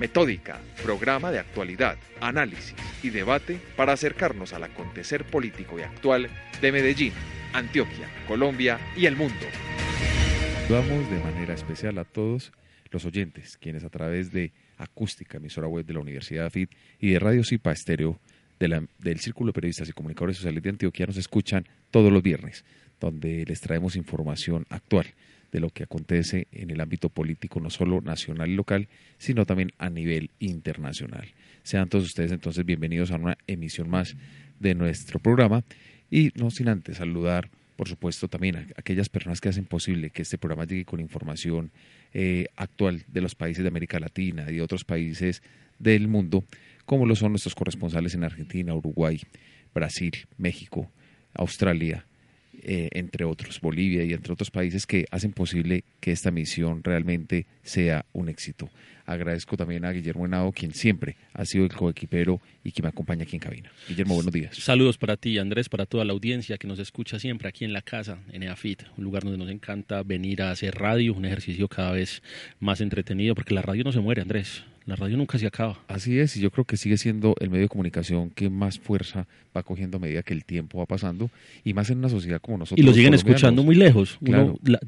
Metódica, programa de actualidad, análisis y debate para acercarnos al acontecer político y actual de Medellín, Antioquia, Colombia y el mundo. Saludamos de manera especial a todos los oyentes, quienes a través de Acústica, emisora web de la Universidad AFIT y de Radio Cipa Estéreo del Círculo de Periodistas y Comunicadores Sociales de Antioquia nos escuchan todos los viernes, donde les traemos información actual de lo que acontece en el ámbito político, no solo nacional y local, sino también a nivel internacional. Sean todos ustedes entonces bienvenidos a una emisión más de nuestro programa y no sin antes saludar, por supuesto, también a aquellas personas que hacen posible que este programa llegue con información eh, actual de los países de América Latina y otros países del mundo, como lo son nuestros corresponsales en Argentina, Uruguay, Brasil, México, Australia, eh, entre otros, Bolivia y entre otros países que hacen posible que esta misión realmente sea un éxito. Agradezco también a Guillermo Henao, quien siempre ha sido el coequipero y que me acompaña aquí en cabina. Guillermo, buenos días. Saludos para ti, Andrés, para toda la audiencia que nos escucha siempre aquí en la casa, en EAFIT, un lugar donde nos encanta venir a hacer radio, un ejercicio cada vez más entretenido, porque la radio no se muere, Andrés. La radio nunca se acaba. Así es, y yo creo que sigue siendo el medio de comunicación que más fuerza va cogiendo a medida que el tiempo va pasando, y más en una sociedad como nosotros. Y lo siguen escuchando muy lejos.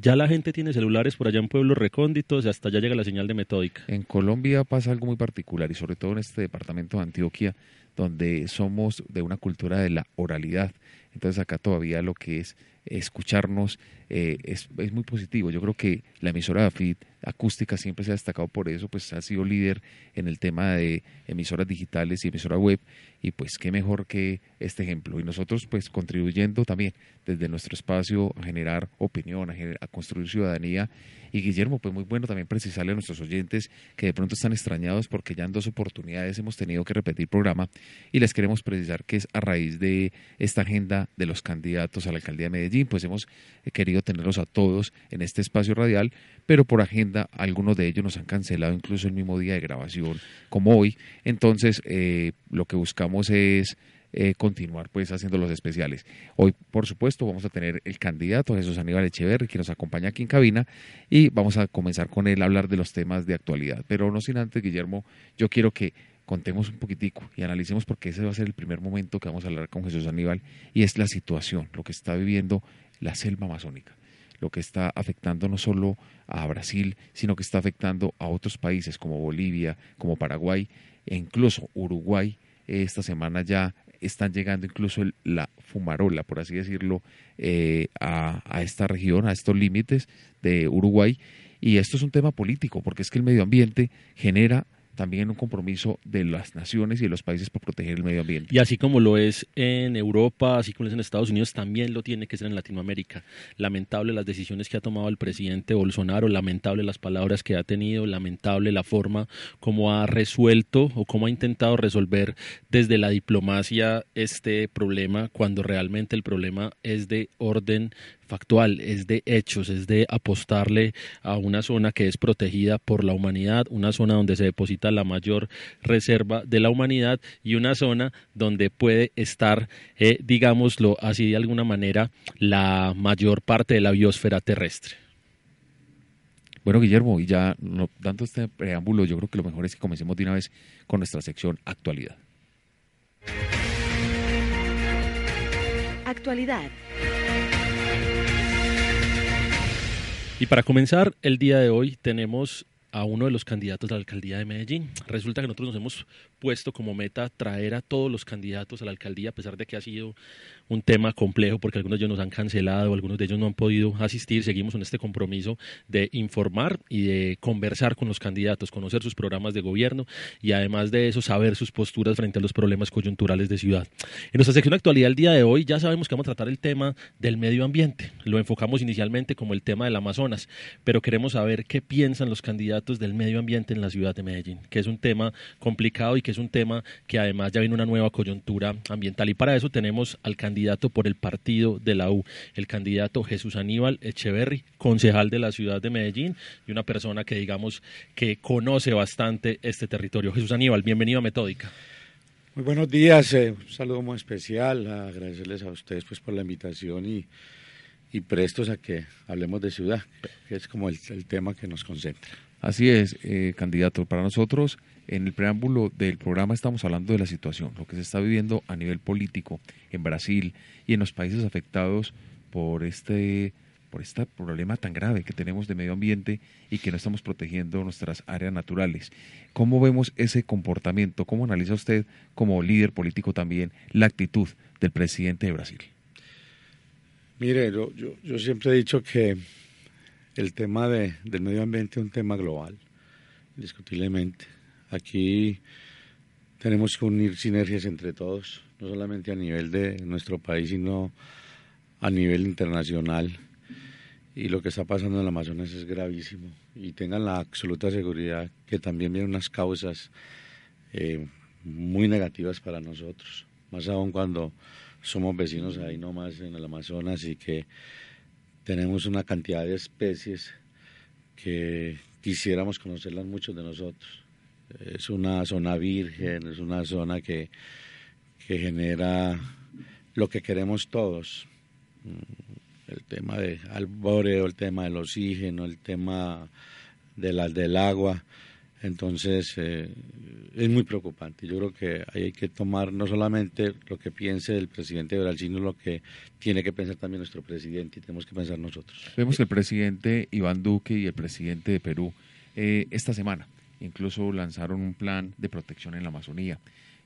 ya la gente tiene celulares por allá en pueblos recónditos, y hasta allá llega la señal de metódica. En Colombia pasa algo muy particular, y sobre todo en este departamento de Antioquia, donde somos de una cultura de la oralidad. Entonces acá todavía lo que es escucharnos eh, es, es, muy positivo. Yo creo que la emisora AFIT acústica siempre se ha destacado por eso, pues ha sido líder en el tema de emisoras digitales y emisora web y pues qué mejor que este ejemplo. Y nosotros pues contribuyendo también desde nuestro espacio a generar opinión, a, a construir ciudadanía. Y Guillermo, pues muy bueno también precisarle a nuestros oyentes que de pronto están extrañados porque ya en dos oportunidades hemos tenido que repetir programa y les queremos precisar que es a raíz de esta agenda de los candidatos a la alcaldía de Medellín, pues hemos querido tenerlos a todos en este espacio radial, pero por agenda algunos de ellos nos han cancelado incluso el mismo día de grabación, como hoy. Entonces, eh, lo que buscamos es eh, continuar pues haciendo los especiales. Hoy, por supuesto, vamos a tener el candidato Jesús Aníbal Echeverri, que nos acompaña aquí en cabina, y vamos a comenzar con él a hablar de los temas de actualidad. Pero no sin antes, Guillermo, yo quiero que contemos un poquitico y analicemos porque ese va a ser el primer momento que vamos a hablar con Jesús Aníbal y es la situación, lo que está viviendo la selva amazónica, lo que está afectando no solo a Brasil, sino que está afectando a otros países como Bolivia, como Paraguay e incluso Uruguay. Esta semana ya están llegando incluso la fumarola, por así decirlo, eh, a esta región, a estos límites de Uruguay. Y esto es un tema político, porque es que el medio ambiente genera también un compromiso de las naciones y de los países por proteger el medio ambiente. Y así como lo es en Europa, así como lo es en Estados Unidos, también lo tiene que ser en Latinoamérica. Lamentable las decisiones que ha tomado el presidente Bolsonaro, lamentable las palabras que ha tenido, lamentable la forma como ha resuelto o cómo ha intentado resolver desde la diplomacia este problema cuando realmente el problema es de orden factual, es de hechos, es de apostarle a una zona que es protegida por la humanidad, una zona donde se deposita la mayor reserva de la humanidad y una zona donde puede estar, eh, digámoslo así de alguna manera, la mayor parte de la biosfera terrestre. Bueno, Guillermo, y ya no, dando este preámbulo, yo creo que lo mejor es que comencemos de una vez con nuestra sección actualidad. Actualidad. Y para comenzar el día de hoy tenemos a uno de los candidatos a la alcaldía de Medellín. Resulta que nosotros nos hemos puesto como meta traer a todos los candidatos a la alcaldía, a pesar de que ha sido un tema complejo, porque algunos de ellos nos han cancelado, algunos de ellos no han podido asistir. Seguimos con este compromiso de informar y de conversar con los candidatos, conocer sus programas de gobierno y además de eso saber sus posturas frente a los problemas coyunturales de ciudad. En nuestra sección de actualidad el día de hoy ya sabemos que vamos a tratar el tema del medio ambiente. Lo enfocamos inicialmente como el tema del Amazonas, pero queremos saber qué piensan los candidatos del medio ambiente en la ciudad de Medellín, que es un tema complicado y que es un tema que además ya viene una nueva coyuntura ambiental. Y para eso tenemos al candidato por el partido de la U, el candidato Jesús Aníbal Echeverry, concejal de la ciudad de Medellín y una persona que digamos que conoce bastante este territorio. Jesús Aníbal, bienvenido a Metódica. Muy buenos días, eh, un saludo muy especial, agradecerles a ustedes pues por la invitación y, y prestos a que hablemos de ciudad, que es como el, tema que nos concentra. Así es, eh, candidato. Para nosotros, en el preámbulo del programa estamos hablando de la situación, lo que se está viviendo a nivel político en Brasil y en los países afectados por este por este problema tan grave que tenemos de medio ambiente y que no estamos protegiendo nuestras áreas naturales. ¿Cómo vemos ese comportamiento? ¿Cómo analiza usted como líder político también la actitud del presidente de Brasil? Mire, yo, yo, siempre he dicho que el tema de, del medio ambiente es un tema global, indiscutiblemente. Aquí tenemos que unir sinergias entre todos, no solamente a nivel de nuestro país, sino a nivel internacional. Y lo que está pasando en el Amazonas es gravísimo. Y tengan la absoluta seguridad que también vienen unas causas eh, muy negativas para nosotros, más aún cuando somos vecinos ahí nomás en el Amazonas y que tenemos una cantidad de especies que quisiéramos conocerlas muchos de nosotros. Es una zona virgen, es una zona que, que genera lo que queremos todos. Mm, el tema de alboreo, el tema del oxígeno, el tema de la, del agua. Entonces, eh, es muy preocupante. Yo creo que hay que tomar no solamente lo que piense el presidente de Brasil, sino lo que tiene que pensar también nuestro presidente y tenemos que pensar nosotros. Vemos que el presidente Iván Duque y el presidente de Perú eh, esta semana incluso lanzaron un plan de protección en la Amazonía.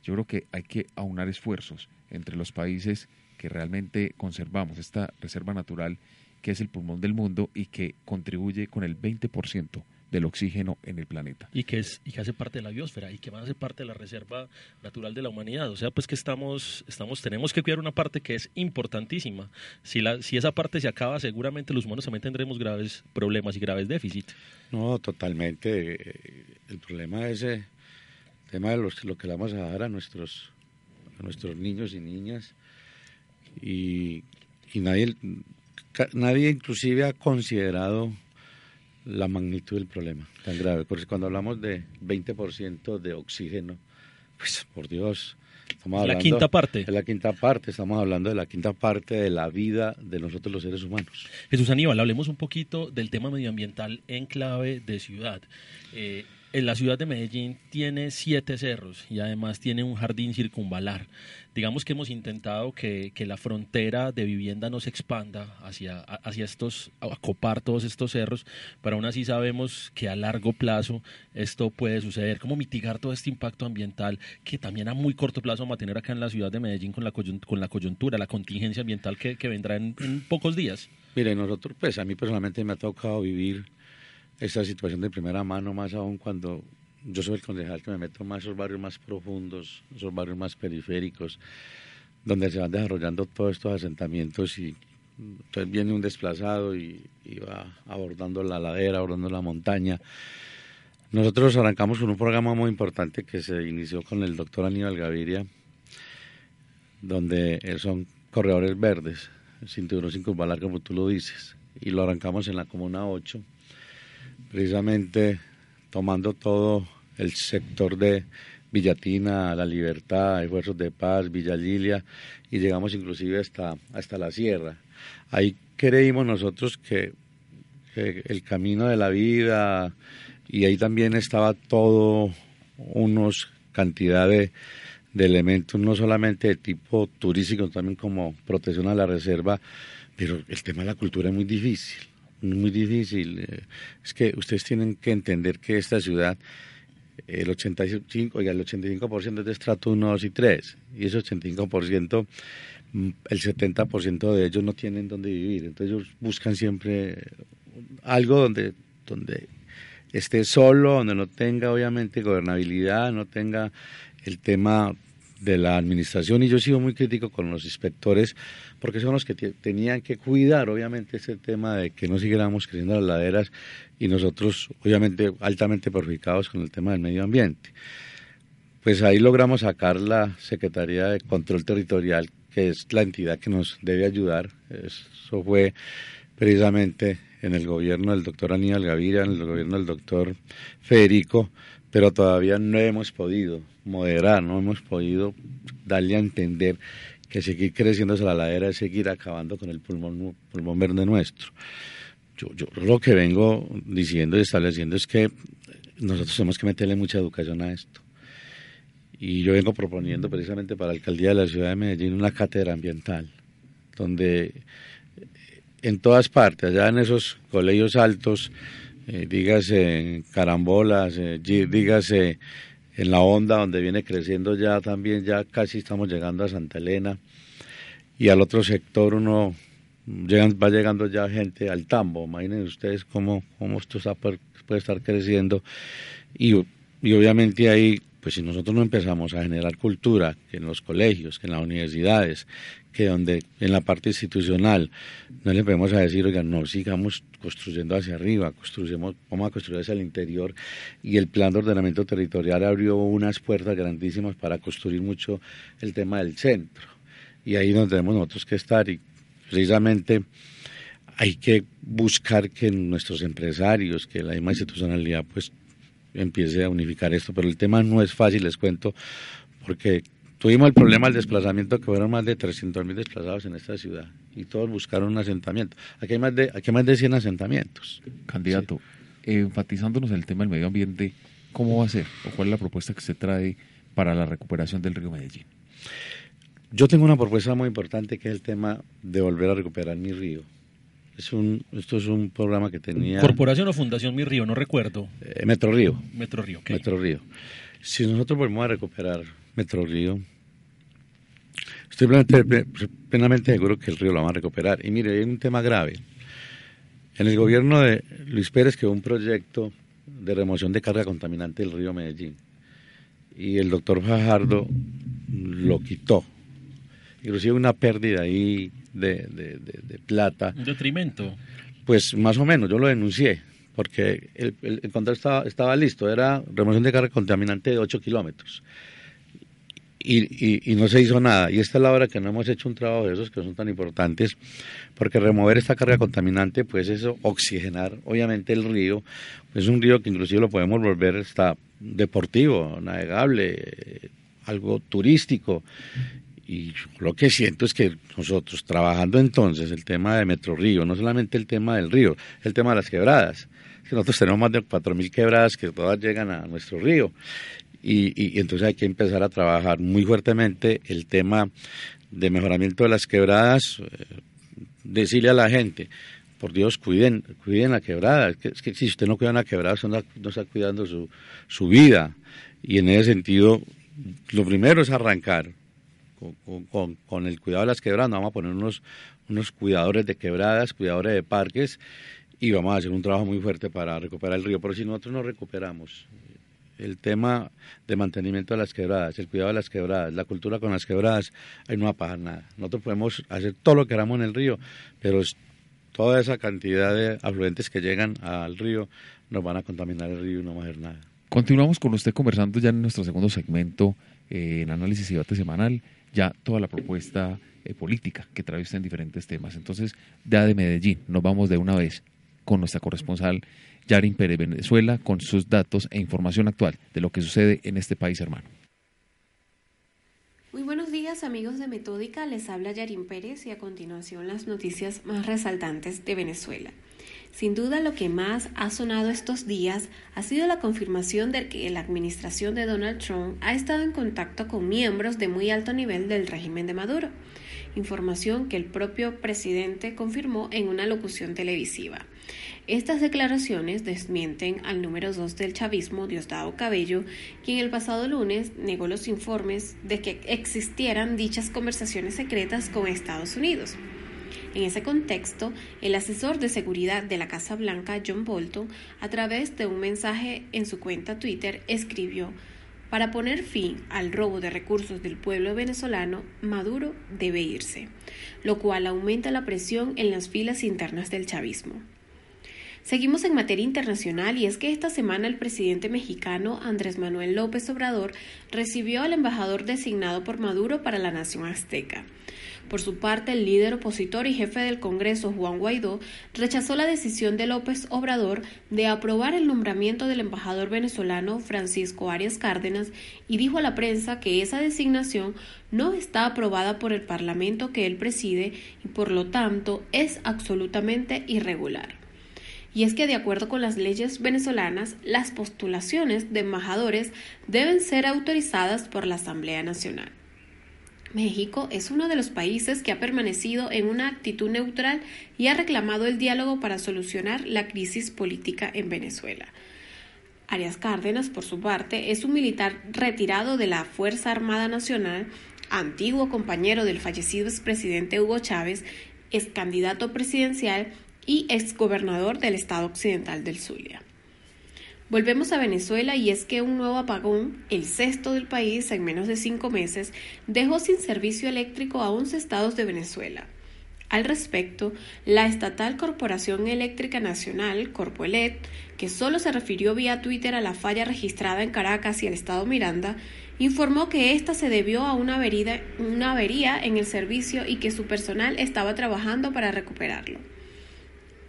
Yo creo que hay que aunar esfuerzos entre los países que realmente conservamos esta reserva natural que es el pulmón del mundo y que contribuye con el 20% del oxígeno en el planeta. Y que, es, y que hace parte de la biosfera y que va a ser parte de la reserva natural de la humanidad. O sea, pues que estamos, estamos, tenemos que cuidar una parte que es importantísima. Si, la, si esa parte se acaba, seguramente los humanos también tendremos graves problemas y graves déficits. No, totalmente. El problema es el tema de los, lo que le vamos a dar a nuestros, a nuestros niños y niñas. Y, y nadie, nadie inclusive ha considerado la magnitud del problema tan grave. Porque cuando hablamos de 20% de oxígeno, pues por Dios, estamos hablando... La quinta parte. De la quinta parte, estamos hablando de la quinta parte de la vida de nosotros los seres humanos. Jesús Aníbal, hablemos un poquito del tema medioambiental en clave de ciudad. Eh, en la ciudad de Medellín tiene siete cerros y además tiene un jardín circunvalar. Digamos que hemos intentado que, la frontera de vivienda no se expanda hacia, hacia estos, acopar todos estos cerros, pero aún así sabemos que a largo plazo esto puede suceder. ¿Cómo mitigar todo este impacto ambiental que también a muy corto plazo vamos a tener acá en la ciudad de Medellín con la, con la coyuntura, la contingencia ambiental que, vendrá en, en pocos días? Mire, nosotros, pues a mí personalmente me ha tocado vivir esta situación de primera mano, más aún cuando yo soy el concejal que me meto más esos barrios más profundos, esos barrios más periféricos, donde se van desarrollando todos estos asentamientos y entonces viene un desplazado y, va abordando la ladera, abordando la montaña. Nosotros arrancamos con un programa muy importante que se inició con el doctor Aníbal Gaviria, donde son corredores verdes, cinturón sin curvalar como tú lo dices, y lo arrancamos en la Comuna 8 precisamente tomando todo el sector de Villatina, La Libertad, Esfuerzos de Paz, Villa Lilia, y llegamos inclusive hasta, hasta la sierra. Ahí creímos nosotros que, el camino de la vida, y ahí también estaba todo unos cantidad de, de elementos, no solamente de tipo turístico, también como protección a la reserva, pero el tema de la cultura es muy difícil muy difícil. Eh, es que ustedes tienen que entender que esta ciudad, el 85, oiga, el 85% es de estrato 1, 2 y 3, y ese 85%, mm, el 70% de ellos no tienen donde vivir. Entonces buscan siempre algo donde, donde esté solo, donde no tenga obviamente gobernabilidad, no tenga el tema de la administración y yo he sido muy crítico con los inspectores porque son los que tenían que cuidar obviamente ese tema de que no siguiéramos creciendo las laderas y nosotros obviamente altamente perjudicados con el tema del medio ambiente. Pues ahí logramos sacar la Secretaría de Control Territorial, que es la entidad que nos debe ayudar. Eso fue precisamente en el gobierno del doctor Aníbal Gaviria, en el gobierno del doctor Federico, pero todavía no hemos podido moderar, no hemos podido darle a entender que seguir creciendo hacia la ladera es seguir acabando con el pulmón, pulmón verde nuestro. Yo, yo lo que vengo diciendo y estableciendo es que nosotros tenemos que meterle mucha educación a esto. Y yo vengo proponiendo precisamente para la alcaldía de la ciudad de Medellín una cátedra ambiental, donde en todas partes, allá en esos colegios altos, eh, dígase carambolas, eh, dígase en la onda donde viene creciendo ya también, ya casi estamos llegando a Santa Elena. Y al otro sector uno va llegando ya gente al tambo, imaginen ustedes cómo, cómo esto puede estar creciendo. Y, y obviamente ahí pues si nosotros no empezamos a generar cultura, que en los colegios, que en las universidades, que donde en la parte institucional no le podemos a decir, oigan, no sigamos construyendo hacia arriba, construyamos, vamos a construir hacia el interior y el plan de ordenamiento territorial abrió unas puertas grandísimas para construir mucho el tema del centro. Y ahí donde tenemos nosotros que estar y precisamente hay que buscar que nuestros empresarios, que la misma institucionalidad pues empiece a unificar esto, pero el tema no es fácil, les cuento, porque tuvimos el problema del desplazamiento, que fueron más de 300.000 desplazados en esta ciudad, y todos buscaron un asentamiento. Aquí hay más de, aquí hay más de 100 asentamientos. Candidato, enfatizándonos en el tema del medio ambiente, ¿cómo va a ser o cuál es la propuesta que se trae para la recuperación del río Medellín? Yo tengo una propuesta muy importante que es el tema de volver a recuperar mi río. Es un, esto es un programa que tenía... ¿Corporación o Fundación Mi Río? No recuerdo. Eh, Metro Río. Metro Río, Metro Río. Si nosotros volvemos a recuperar Metro Río, estoy plenamente, seguro que el río lo va a recuperar. Y mire, hay un tema grave. En el gobierno de Luis Pérez quedó un proyecto de remoción de carga contaminante del río Medellín. Y el doctor Fajardo lo quitó. Inclusive una pérdida ahí de, de, de, plata. ¿Un detrimento? Pues más o menos, yo lo denuncié, porque el, el, contrato estaba, estaba, listo, era remoción de carga contaminante de 8 kilómetros. Y, y, no se hizo nada. Y esta es la hora que no hemos hecho un trabajo de esos que son tan importantes, porque remover esta carga contaminante, pues eso, oxigenar obviamente el río, es un río que inclusive lo podemos volver hasta deportivo, navegable, algo turístico. Y lo que siento es que nosotros trabajando entonces el tema de Metro Río, no solamente el tema del río, el tema de las quebradas, que nosotros tenemos más de 4.000 quebradas que todas llegan a nuestro río y, y, entonces hay que empezar a trabajar muy fuertemente el tema de mejoramiento de las quebradas, eh, decirle a la gente, por Dios, cuiden, cuiden la quebrada, es que, si usted no cuida una quebrada, usted no, está cuidando su, su vida y en ese sentido lo primero es arrancar, con, con, el cuidado de las quebradas, vamos a poner unos, unos cuidadores de quebradas, cuidadores de parques y vamos a hacer un trabajo muy fuerte para recuperar el río. Pero si nosotros no recuperamos el tema de mantenimiento de las quebradas, el cuidado de las quebradas, la cultura con las quebradas, ahí no va a pasar nada. Nosotros podemos hacer todo lo que queramos en el río, pero toda esa cantidad de afluentes que llegan al río nos van a contaminar el río y no va a hacer nada. Continuamos con usted conversando ya en nuestro segundo segmento eh, en análisis y debate semanal ya toda la propuesta eh, política que trae usted en diferentes temas. Entonces, ya de Medellín, nos vamos de una vez con nuestra corresponsal Yarin Pérez Venezuela con sus datos e información actual de lo que sucede en este país hermano. Muy buenos días amigos de Metódica, les habla Yarin Pérez y a continuación las noticias más resaltantes de Venezuela. Sin duda lo que más ha sonado estos días ha sido la confirmación de que la administración de Donald Trump ha estado en contacto con miembros de muy alto nivel del régimen de Maduro, información que el propio presidente confirmó en una locución televisiva. Estas declaraciones desmienten al número dos del chavismo, Diosdado Cabello, quien el pasado lunes negó los informes de que existieran dichas conversaciones secretas con Estados Unidos. En ese contexto, el asesor de seguridad de la Casa Blanca, John Bolton, a través de un mensaje en su cuenta Twitter, escribió para poner fin al robo de recursos del pueblo venezolano, Maduro debe irse, lo cual aumenta la presión en las filas internas del chavismo. Seguimos en materia internacional y es que esta semana el presidente mexicano Andrés Manuel López Obrador recibió al embajador designado por Maduro para la nación azteca. Por su parte, el líder opositor y jefe del Congreso, Juan Guaidó, rechazó la decisión de López Obrador de aprobar el nombramiento del embajador venezolano Francisco Arias Cárdenas y dijo a la prensa que esa designación no está aprobada por el Parlamento que él preside y por lo tanto es absolutamente irregular y es que de acuerdo con las leyes venezolanas, las postulaciones de embajadores deben ser autorizadas por la Asamblea Nacional. México es uno de los países que ha permanecido en una actitud neutral y ha reclamado el diálogo para solucionar la crisis política en Venezuela. Arias Cárdenas, por su parte, es un militar retirado de la Fuerza Armada Nacional, antiguo compañero del fallecido expresidente Hugo Chávez, ex candidato presidencial y exgobernador del estado occidental del Zulia. Volvemos a Venezuela y es que un nuevo apagón, el sexto del país en menos de cinco meses, dejó sin servicio eléctrico a 11 estados de Venezuela. Al respecto, la estatal Corporación Eléctrica Nacional, Corpoelet, que solo se refirió vía Twitter a la falla registrada en Caracas y el estado Miranda, informó que esta se debió a una una avería en el servicio y que su personal estaba trabajando para recuperarlo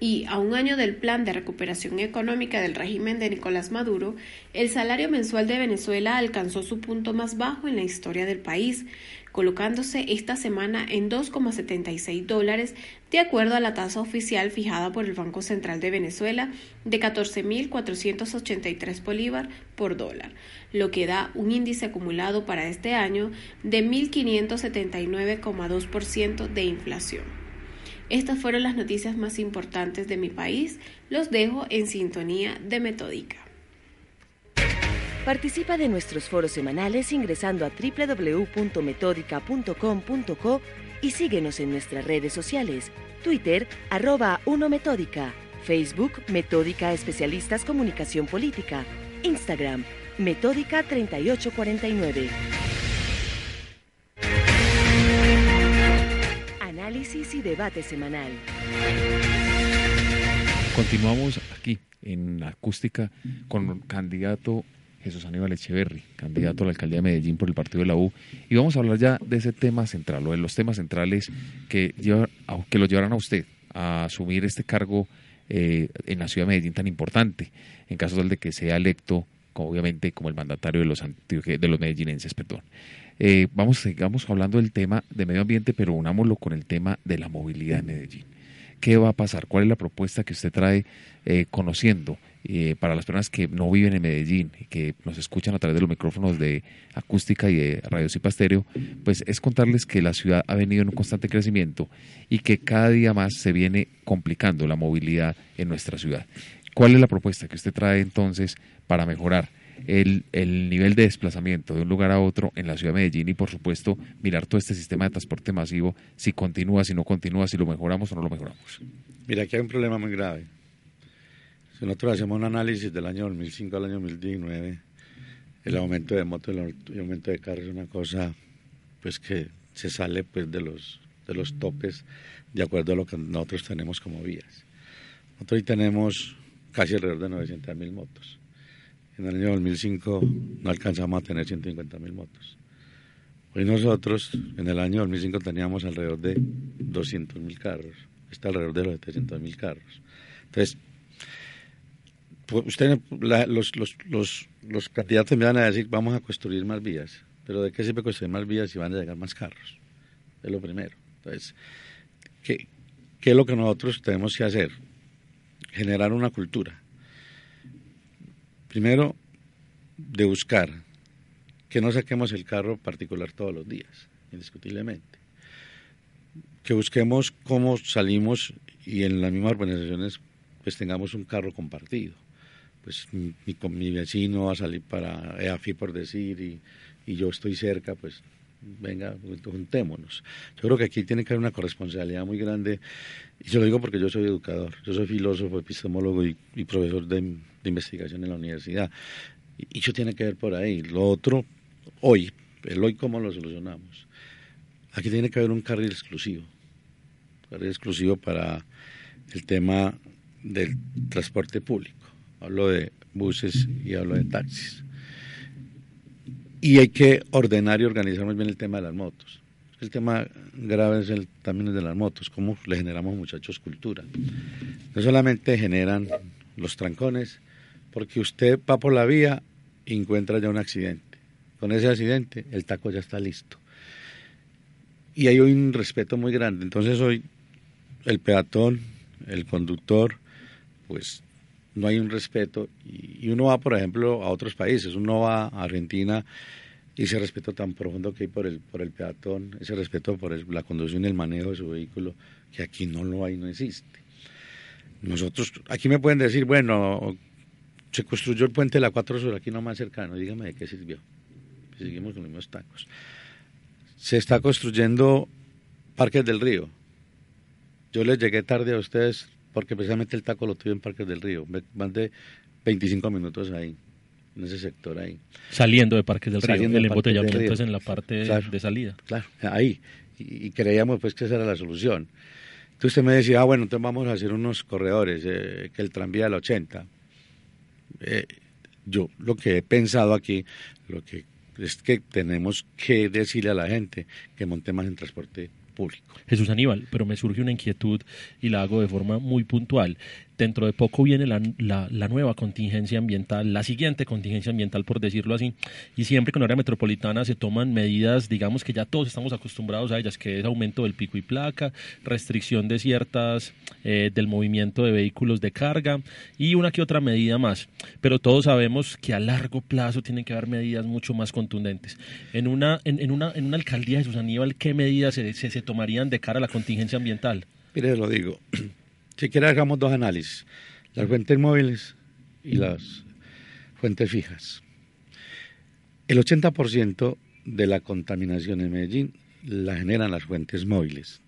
y a un año del plan de recuperación económica del régimen de Nicolás Maduro, el salario mensual de Venezuela alcanzó su punto más bajo en la historia del país, colocándose esta semana en 2,76 dólares, de acuerdo a la tasa oficial fijada por el Banco Central de Venezuela de 14.483 bolívar por dólar, lo que da un índice acumulado para este año de 1.579,2% de inflación. Estas fueron las noticias más importantes de mi país. Los dejo en sintonía de Metódica. Participa de nuestros foros semanales ingresando a www.metódica.com.co y síguenos en nuestras redes sociales, Twitter, arroba 1 Metódica, Facebook, Metódica Especialistas Comunicación Política, Instagram, Metódica 3849. Análisis y debate semanal. Continuamos aquí en acústica con el candidato Jesús Aníbal Echeverry, candidato a la alcaldía de Medellín por el partido de la U, y vamos a hablar ya de ese tema central, o de los temas centrales que, que lo llevarán a usted a asumir este cargo eh, en la ciudad de Medellín tan importante, en caso de que sea electo, obviamente, como el mandatario de los, de los medellinenses. Perdón. Eh, vamos, sigamos hablando del tema de medio ambiente, pero unámoslo con el tema de la movilidad en Medellín. ¿Qué va a pasar? ¿Cuál es la propuesta que usted trae eh, conociendo eh, para las personas que no viven en Medellín que nos escuchan a través de los micrófonos de acústica y de radio Cipastéreo? Pues es contarles que la ciudad ha venido en un constante crecimiento y que cada día más se viene complicando la movilidad en nuestra ciudad. ¿Cuál es la propuesta que usted trae entonces para mejorar el, el, nivel de desplazamiento de un lugar a otro en la ciudad de Medellín y por supuesto mirar todo este sistema de transporte masivo, si continúa, si no continúa, si lo mejoramos o no lo mejoramos. Mira, aquí hay un problema muy grave. Si nosotros hacemos un análisis del año 2005 al año 2019, el aumento de motos el aumento de carros es una cosa pues que se sale pues de los, de los topes de acuerdo a lo que nosotros tenemos como vías. Nosotros hoy tenemos casi alrededor de 900 mil motos. En el año 2005 no alcanzamos a tener 150 mil motos. Hoy nosotros, en el año 2005 teníamos alrededor de 200 mil carros. Está alrededor de los 700 mil carros. Entonces, pues, usted, los, los, los, los candidatos me van a decir, vamos a construir más vías. Pero ¿de qué sirve construir más vías si van a llegar más carros? Es lo primero. Entonces, ¿qué, qué es lo que nosotros tenemos que hacer? Generar una cultura Primero, de buscar que no saquemos el carro particular todos los días, indiscutiblemente. Que busquemos cómo salimos y en las mismas organizaciones pues tengamos un carro compartido. Pues mi, vecino va a salir para EAFI por decir y yo estoy cerca, pues venga, juntémonos. Yo creo que aquí tiene que haber una corresponsabilidad muy grande, y se lo digo porque yo soy educador, yo soy filósofo, epistemólogo y, profesor de, investigación en la universidad. Y eso tiene que ver por ahí. Lo otro, hoy, el hoy cómo lo solucionamos. Aquí tiene que haber un carril exclusivo. carril exclusivo para el tema del transporte público. Hablo de buses y hablo de taxis. Y hay que ordenar y organizar muy bien el tema de las motos. El tema grave es el, también el de las motos, cómo le generamos muchachos cultura. No solamente generan los trancones, porque usted va por la vía y encuentra ya un accidente. Con ese accidente el taco ya está listo. Y hay un respeto muy grande. Entonces hoy el peatón, el conductor, pues no hay un respeto. Y uno va, por ejemplo, a otros países, uno va a Argentina y ese respeto tan profundo que hay por el, por el peatón, ese respeto por la conducción y el manejo de su vehículo, que aquí no lo hay, no existe. Nosotros, aquí me pueden decir, bueno, se construyó el puente de la Cuatro Sur aquí no más cercano, dígame de qué sirvió. Seguimos con los mismos tacos. Se está construyendo Parques del Río. Yo les llegué tarde a ustedes porque precisamente el taco lo tuve en Parques del Río. Me mandé 25 minutos ahí, en ese sector ahí. Saliendo de Parques del Río, el embotellamiento es en la parte de salida. Claro, ahí. Y, creíamos pues que esa era la solución. Entonces usted me decía, ah, bueno, entonces vamos a hacer unos corredores, eh, que el tranvía del 80. Eh, yo lo que he pensado aquí, lo que es que tenemos que decirle a la gente que monte más en transporte público. Jesús Aníbal, pero me surge una inquietud y la hago de forma muy puntual dentro de poco viene la, la, nueva contingencia ambiental, la siguiente contingencia ambiental, por decirlo así, y siempre con área metropolitana se toman medidas, digamos que ya todos estamos acostumbrados a ellas, que es aumento del pico y placa, restricción de ciertas, eh, del movimiento de vehículos de carga y una que otra medida más. Pero todos sabemos que a largo plazo tienen que haber medidas mucho más contundentes. En una, en, una, en una alcaldía de Jesús Aníbal, ¿qué medidas se, se, se tomarían de cara a la contingencia ambiental? Mire, lo digo. Si quiere hagamos dos análisis, las fuentes móviles y las fuentes fijas. El 80% de la contaminación en Medellín la generan las fuentes móviles.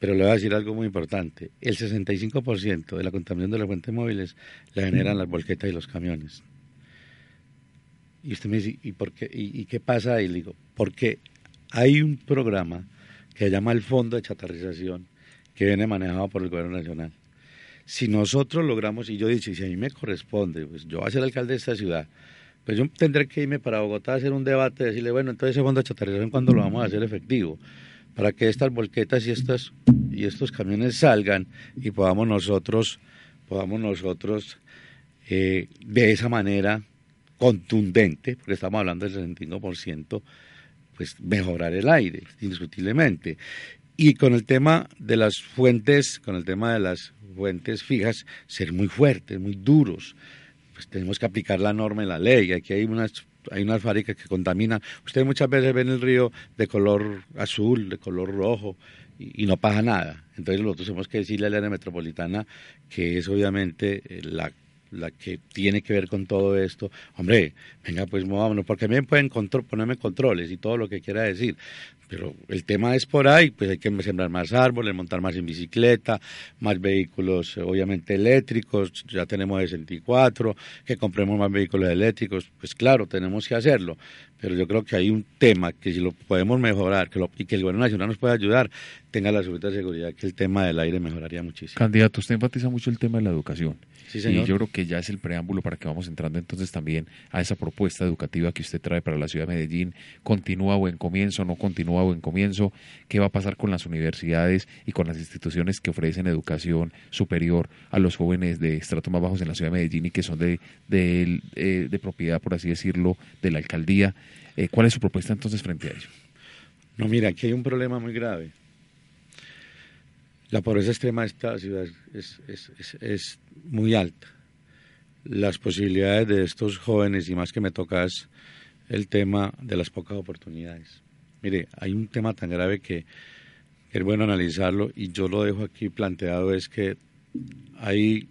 Pero le voy a decir algo muy importante. El 65% de la contaminación de las fuentes móviles la generan las volquetas y los camiones. Y usted me dice, ¿y, por qué, y, qué pasa ahí? Le digo, porque hay un programa que se llama el Fondo de Chatarrización que viene manejado por el gobierno nacional. Si nosotros logramos, y yo dicho, si a mí me corresponde, pues yo voy a ser alcalde de esta ciudad, pues yo tendré que irme para Bogotá a hacer un debate, decirle, bueno, entonces ese fondo de chatarrización, ¿cuándo lo vamos a hacer efectivo? Para que estas volquetas y, estas, y estos camiones salgan y podamos nosotros, podamos nosotros eh, de esa manera contundente, porque estamos hablando del 65%, pues mejorar el aire, indiscutiblemente. Y con el tema de las fuentes, con el tema de las fuentes fijas, ser muy fuertes, muy duros. Pues tenemos que aplicar la norma y la ley. Aquí hay unas hay unas fábricas que contaminan. Ustedes muchas veces ven el río de color azul, de color rojo, y, no pasa nada. Entonces nosotros tenemos que decirle a la área metropolitana que es obviamente eh, la, la que tiene que ver con todo esto. Hombre, venga, pues movámonos, porque también pueden ponerme controles y todo lo que quiera decir, pero el tema es por ahí, pues hay que sembrar más árboles, montar más en bicicleta, más vehículos obviamente eléctricos, ya tenemos 64, que compremos más vehículos eléctricos, pues claro, tenemos que hacerlo, pero yo creo que hay un tema que si lo podemos mejorar que y que el gobierno nacional nos pueda ayudar, tenga la absoluta seguridad que el tema del aire mejoraría muchísimo. Candidato, usted enfatiza mucho el tema de la educación. Sí, señor. Y yo creo que ya es el preámbulo para que vamos entrando entonces también a esa propuesta educativa que usted trae para la ciudad de Medellín. ¿Continúa o en comienzo? ¿No continúa o en comienzo? ¿Qué va a pasar con las universidades y con las instituciones que ofrecen educación superior a los jóvenes de estratos más bajos en la ciudad de Medellín y que son de, de, eh, de propiedad, por así decirlo, de la alcaldía? Eh, ¿Cuál es su propuesta entonces frente a ello? No, mira, aquí hay un problema muy grave. La pobreza extrema de esta ciudad es, muy alta. Las posibilidades de estos jóvenes, y más que me tocas el tema de las pocas oportunidades. Mire, hay un tema tan grave que es bueno analizarlo y yo lo dejo aquí planteado, es que hay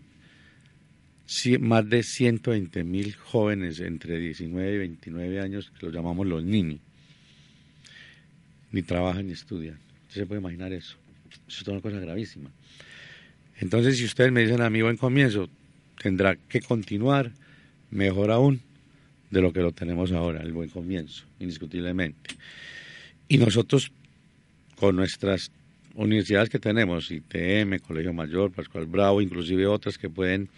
más de 120 mil jóvenes entre 19 y 29 años, que los llamamos los niños, ni trabajan ni estudian. Usted se puede imaginar eso. Eso es una cosa gravísima. Entonces, si ustedes me dicen a mí buen comienzo, tendrá que continuar, mejor aún, de lo que lo tenemos ahora, el buen comienzo, indiscutiblemente. Y nosotros, con nuestras universidades que tenemos, ITM, Colegio Mayor, Pascual Bravo, inclusive otras que pueden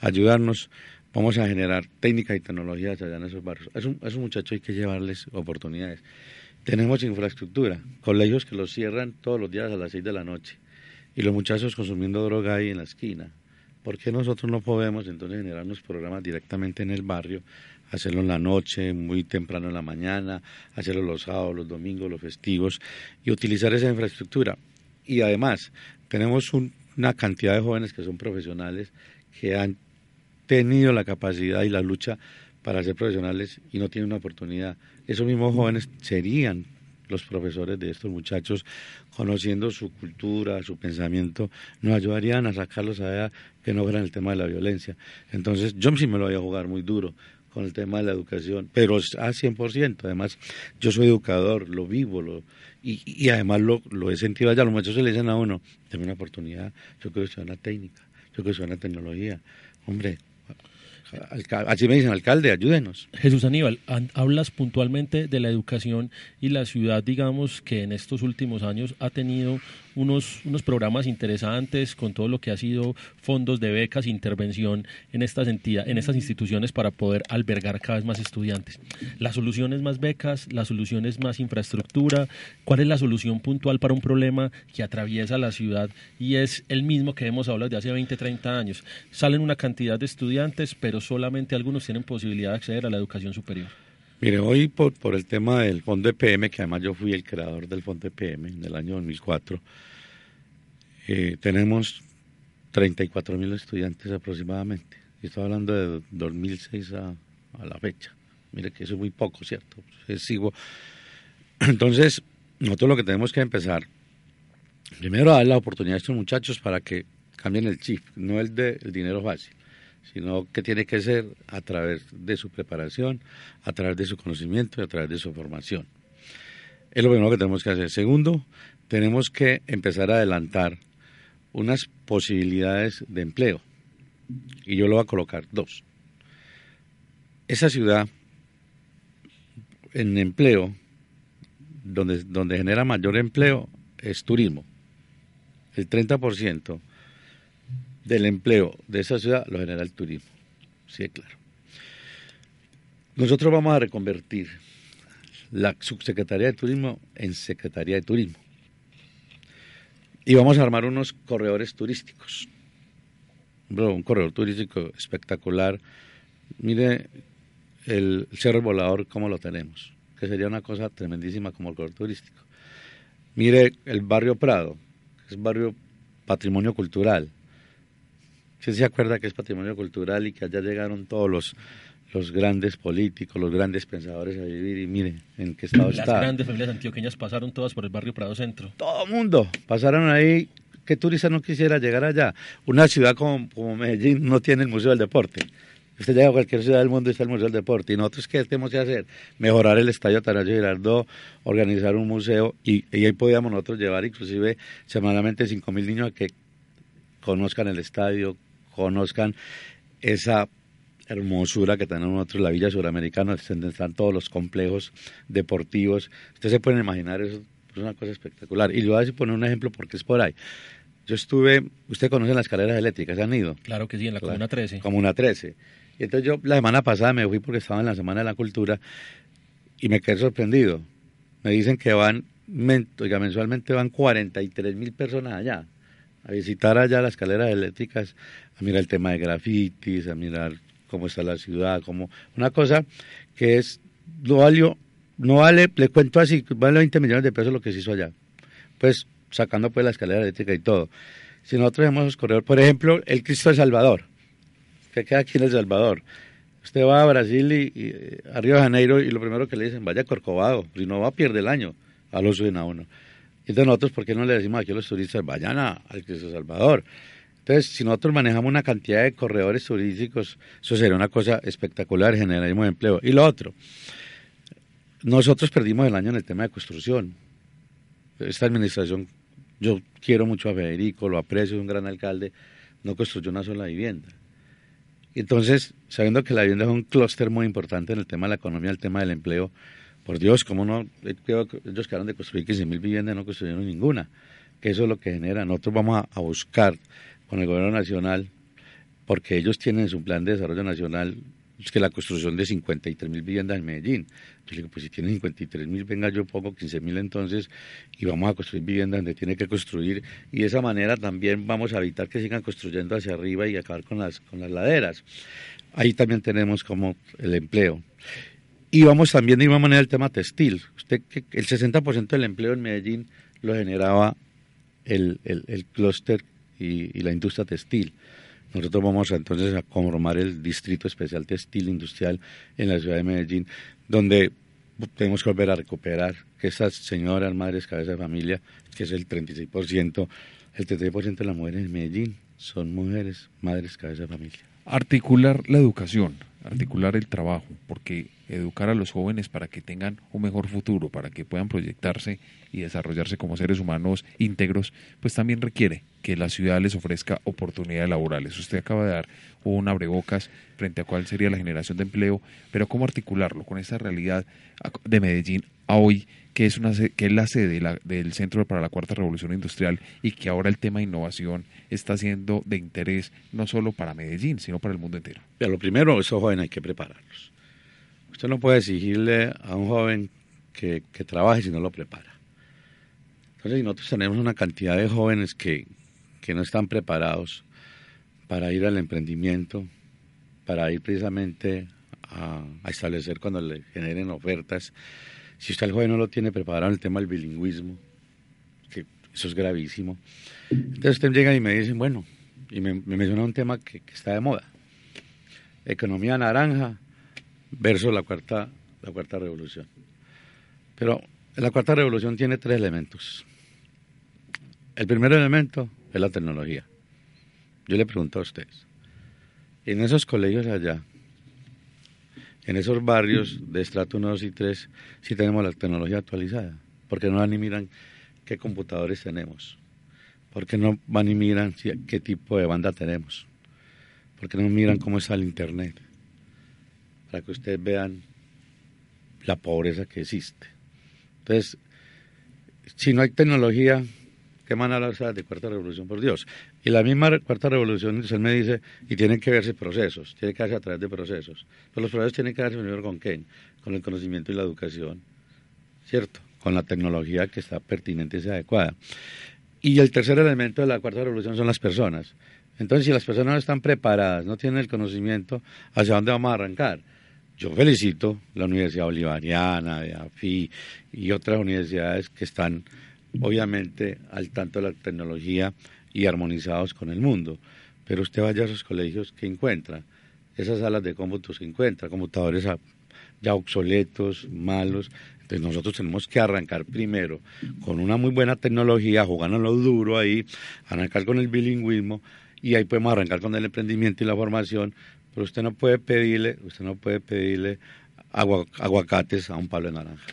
ayudarnos, vamos a generar técnicas y tecnologías allá en esos barrios. A esos, muchachos hay que llevarles oportunidades. Tenemos infraestructura, colegios que los cierran todos los días a las 6 de la noche y los muchachos consumiendo droga ahí en la esquina. ¿Por qué nosotros no podemos entonces generar unos programas directamente en el barrio, hacerlo en la noche, muy temprano en la mañana, hacerlo los sábados, los domingos, los festivos y utilizar esa infraestructura? Y además, tenemos una cantidad de jóvenes que son profesionales que han tenido la capacidad y la lucha para ser profesionales y no tienen una oportunidad. Esos mismos jóvenes serían los profesores de estos muchachos, conociendo su cultura, su pensamiento, nos ayudarían a sacarlos allá que no vean el tema de la violencia. Entonces, yo sí me lo voy a jugar muy duro con el tema de la educación, pero a 100%. Además, yo soy educador, lo vivo, lo, y, además lo, he sentido allá. Los muchachos se le dicen a uno, dame una oportunidad, yo quiero estudiar una técnica, yo quiero estudiar una tecnología. Hombre, Me dicen, alcalde, ayúdenos. Jesús Aníbal, hablas puntualmente de la educación y la ciudad, digamos, que en estos últimos años ha tenido unos, unos programas interesantes con todo lo que ha sido fondos de becas intervención en estas, entidades, en estas instituciones para poder albergar cada vez más estudiantes. La solución es más becas, la solución es más infraestructura. ¿Cuál es la solución puntual para un problema que atraviesa la ciudad y es el mismo que hemos hablado de hace 20, 30 años? Salen una cantidad de estudiantes, pero solamente algunos tienen posibilidad de acceder a la educación superior. Mire, hoy por, por el tema del fondo EPM, que además yo fui el creador del fondo EPM en el año 2004, eh, tenemos 34 mil estudiantes aproximadamente. Y estoy hablando de 2006 a, la fecha. Mire que eso es muy poco, ¿cierto? sigo. Entonces, nosotros lo que tenemos que empezar, primero a dar la oportunidad a estos muchachos para que cambien el chip, no el de el dinero fácil, sino que tiene que ser a través de su preparación, a través de su conocimiento y a través de su formación. Es lo primero que tenemos que hacer. Segundo, tenemos que empezar a adelantar unas posibilidades de empleo. Y yo lo voy a colocar dos. Esa ciudad en empleo, donde, donde genera mayor empleo, es turismo. El 30% del empleo de esa ciudad lo genera el turismo. Sí, claro. Nosotros vamos a reconvertir la subsecretaría de turismo en secretaría de turismo y vamos a armar unos corredores turísticos. un corredor turístico espectacular. Mire el Cerro Volador, cómo lo tenemos, que sería una cosa tremendísima como el corredor turístico. Mire el barrio Prado, que es barrio patrimonio cultural. ¿Usted se acuerda que es patrimonio cultural y que allá llegaron todos los los grandes políticos, los grandes pensadores a vivir y miren en qué estado está. Las grandes familias antioqueñas pasaron todas por el barrio Prado Centro. Todo el mundo pasaron ahí. ¿Qué turista no quisiera llegar allá? Una ciudad como, como Medellín no tiene el Museo del Deporte. Usted llega a cualquier ciudad del mundo y está el Museo del Deporte. ¿Y nosotros qué tenemos que hacer? Mejorar el Estadio Atanasio Girardot, organizar un museo y, y, ahí podíamos nosotros llevar inclusive semanalmente 5.000 niños a que conozcan el estadio, conozcan esa hermosura que tenemos nosotros la Villa Suramericana, donde están todos los complejos deportivos. Ustedes se pueden imaginar, eso es una cosa espectacular. Y yo voy a poner un ejemplo porque es por ahí. Yo estuve, usted conoce las escaleras eléctricas, ¿se han ido? Claro que sí, en la Comuna 13. Comuna 13. Y entonces yo la semana pasada me fui porque estaba en la Semana de la Cultura y me quedé sorprendido. Me dicen que van, oiga, mensualmente van 43 mil personas allá a visitar allá las escaleras eléctricas, a mirar el tema de grafitis, a mirar cómo está la ciudad, como una cosa que es, no, valió, no vale, le cuento así, vale 20 millones de pesos lo que se hizo allá. Pues sacando pues la escalera eléctrica y todo. Si nosotros hemos corredor, por ejemplo, el Cristo de Salvador, que queda aquí en El Salvador. Usted va a Brasil y, a Río de Janeiro y lo primero que le dicen, vaya Corcovado, si no va a perder el año, a lo suben a uno. Entonces nosotros, ¿por qué no le decimos aquí a los turistas, vayan al Cristo Salvador? Entonces, si nosotros manejamos una cantidad de corredores turísticos, eso sería una cosa espectacular, generaremos empleo. Y lo otro, nosotros perdimos el año en el tema de construcción. Esta administración, yo quiero mucho a Federico, lo aprecio, es un gran alcalde, no construyó una sola vivienda. Entonces, sabiendo que la vivienda es un clúster muy importante en el tema de la economía, el tema del empleo, por Dios, ¿cómo no? Ellos quedaron de construir 15 mil viviendas y no construyeron ninguna. Que eso es lo que genera. Nosotros vamos a, buscar con el gobierno nacional, porque ellos tienen su plan de desarrollo nacional es que la construcción de 53 mil viviendas en Medellín. Yo le digo, pues si tiene 53 mil, venga yo pongo 15 mil entonces y vamos a construir viviendas donde tiene que construir y de esa manera también vamos a evitar que sigan construyendo hacia arriba y acabar con las, con las laderas. Ahí también tenemos como el empleo. Y vamos también de igual manera el tema textil. Usted que el 60% del empleo en Medellín lo generaba el, el, clúster y la industria textil. Nosotros vamos entonces a conformar el Distrito Especial Textil Industrial en la ciudad de Medellín, donde tenemos que volver a recuperar que esas señoras, madres, cabezas de familia, que es el 36%, el 36% de las mujeres en Medellín son mujeres, madres, cabezas de familia. Articular la educación, articular el trabajo, porque educar a los jóvenes para que tengan un mejor futuro, para que puedan proyectarse y desarrollarse como seres humanos íntegros, pues también requiere que la ciudad les ofrezca oportunidades laborales. Usted acaba de dar un abrebocas frente a cuál sería la generación de empleo, pero cómo articularlo con esa realidad de Medellín a hoy, que es, una, que es la sede del Centro para la Cuarta Revolución Industrial y que ahora el tema de innovación está siendo de interés no solo para Medellín, sino para el mundo entero. lo primero, esos jóvenes hay que prepararlos. Usted no puede exigirle a un joven que, que trabaje si no lo prepara. Entonces, nosotros tenemos una cantidad de jóvenes que, que no están preparados para ir al emprendimiento, para ir precisamente a, establecer cuando le generen ofertas. Si usted el joven no lo tiene preparado el tema del bilingüismo, que eso es gravísimo. Entonces usted llega y me dice, bueno, y me, menciona un tema que, está de moda. Economía naranja versus la cuarta, la cuarta revolución. Pero la cuarta revolución tiene tres elementos. El primer elemento es la tecnología. Yo le pregunto a ustedes, en esos colegios allá, en esos barrios de estrato 1, 2 y 3, si tenemos la tecnología actualizada, porque no van y miran qué computadores tenemos, porque no van y miran qué tipo de banda tenemos, porque no miran cómo está el internet, para que ustedes vean la pobreza que existe. Entonces, si no hay tecnología, ¿Qué van a hablar de cuarta revolución, por Dios? Y la misma cuarta revolución, me dice, y tienen que verse procesos, tiene que verse a través de procesos. Pero los procesos tienen que verse primero con qué? Con el conocimiento y la educación, ¿cierto? Con la tecnología que está pertinente y adecuada. Y el tercer elemento de la cuarta revolución son las personas. Entonces, si las personas no están preparadas, no tienen el conocimiento, ¿hacia dónde vamos a arrancar? Yo felicito la Universidad Bolivariana, de AFI y otras universidades que están obviamente al tanto de la tecnología y armonizados con el mundo. Pero usted vaya a esos colegios que encuentra, esas salas de cómputos que encuentra, computadores ya obsoletos, malos. Entonces nosotros tenemos que arrancar primero con una muy buena tecnología, jugando lo duro ahí, arrancar con el bilingüismo y ahí podemos arrancar con el emprendimiento y la formación, pero usted no puede pedirle, usted no puede pedirle aguacates a un palo de naranja.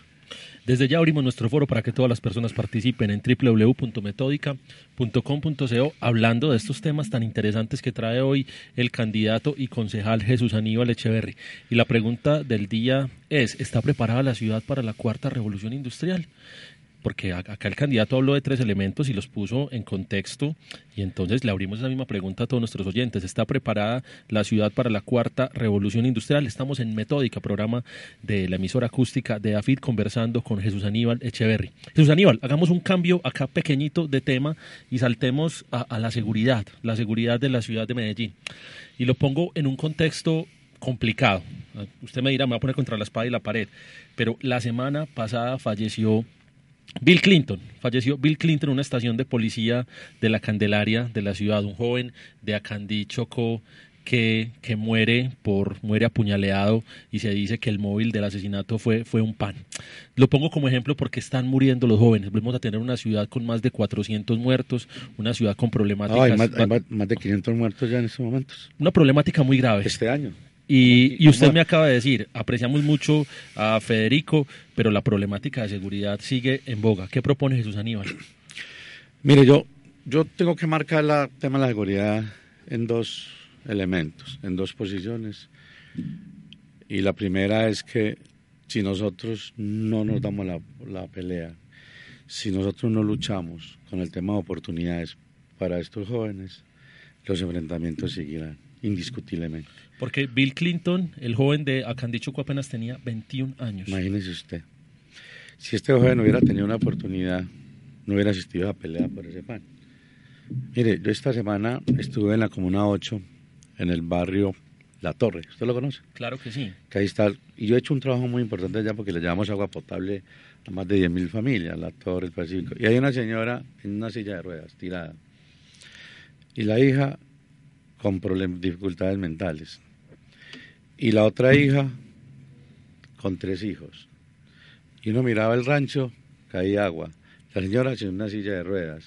Desde ya abrimos nuestro foro para que todas las personas participen en www.metódica.com.co hablando de estos temas tan interesantes que trae hoy el candidato y concejal Jesús Aníbal Echeverry. Y la pregunta del día es, ¿está preparada la ciudad para la cuarta revolución industrial? Porque acá el candidato habló de tres elementos y los puso en contexto y entonces le abrimos esa misma pregunta a todos nuestros oyentes. ¿Está preparada la ciudad para la cuarta revolución industrial? Estamos en Metódica, programa de la emisora acústica de AFID, conversando con Jesús Aníbal Echeverry. Jesús Aníbal, hagamos un cambio acá pequeñito de tema y saltemos a, a la seguridad, la seguridad de la ciudad de Medellín. Y lo pongo en un contexto complicado. Usted me dirá, me va a poner contra la espada y la pared, pero la semana pasada falleció Bill Clinton, falleció Bill Clinton en una estación de policía de la Candelaria de la ciudad, un joven de Acandí, Chocó, que, que, muere por muere apuñaleado y se dice que el móvil del asesinato fue, fue un pan. Lo pongo como ejemplo porque están muriendo los jóvenes. Vamos a tener una ciudad con más de 400 muertos, una ciudad con problemáticas. hay, más, de 500 muertos ya en estos momentos. Una problemática muy grave. Este año. Y, usted me acaba de decir, apreciamos mucho a Federico, pero la problemática de seguridad sigue en boga. ¿Qué propone Jesús Aníbal? Mire, yo, yo tengo que marcar el tema de la seguridad en dos, elementos, en dos posiciones. Y la primera es que si nosotros no nos damos la, la pelea, si nosotros no luchamos con el tema de oportunidades para estos jóvenes, los enfrentamientos seguirán, indiscutiblemente. Porque Bill Clinton, el joven de Acandichuco, apenas tenía 21 años. Imagínese usted. Si este joven hubiera tenido una oportunidad, no hubiera asistido a la pelea por ese pan. Mire, yo esta semana estuve en la Comuna 8, en el barrio La Torre. ¿Usted lo conoce? Claro que sí. Que ahí está. Y yo he hecho un trabajo muy importante allá porque le llevamos agua potable a más de 10.000 familias, La Torre, el Pacífico. Y hay una señora en una silla de ruedas, tirada. Y la hija con dificultades mentales. Y la otra hija con tres hijos. Y uno miraba el rancho, caía agua. La señora en una silla de ruedas.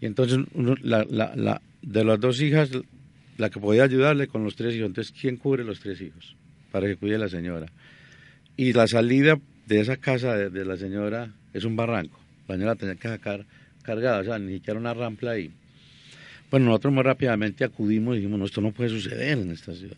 Y entonces la, la, de las dos hijas, la que podía ayudarle con los tres hijos. Entonces, ¿quién cubre los tres hijos? Para que cuide la señora. Y la salida de esa casa de, la señora es un barranco. La señora tenía que sacar cargada, o sea, ni siquiera una rampa ahí. Bueno, nosotros muy rápidamente acudimos y dijimos, no, esto no puede suceder en esta ciudad.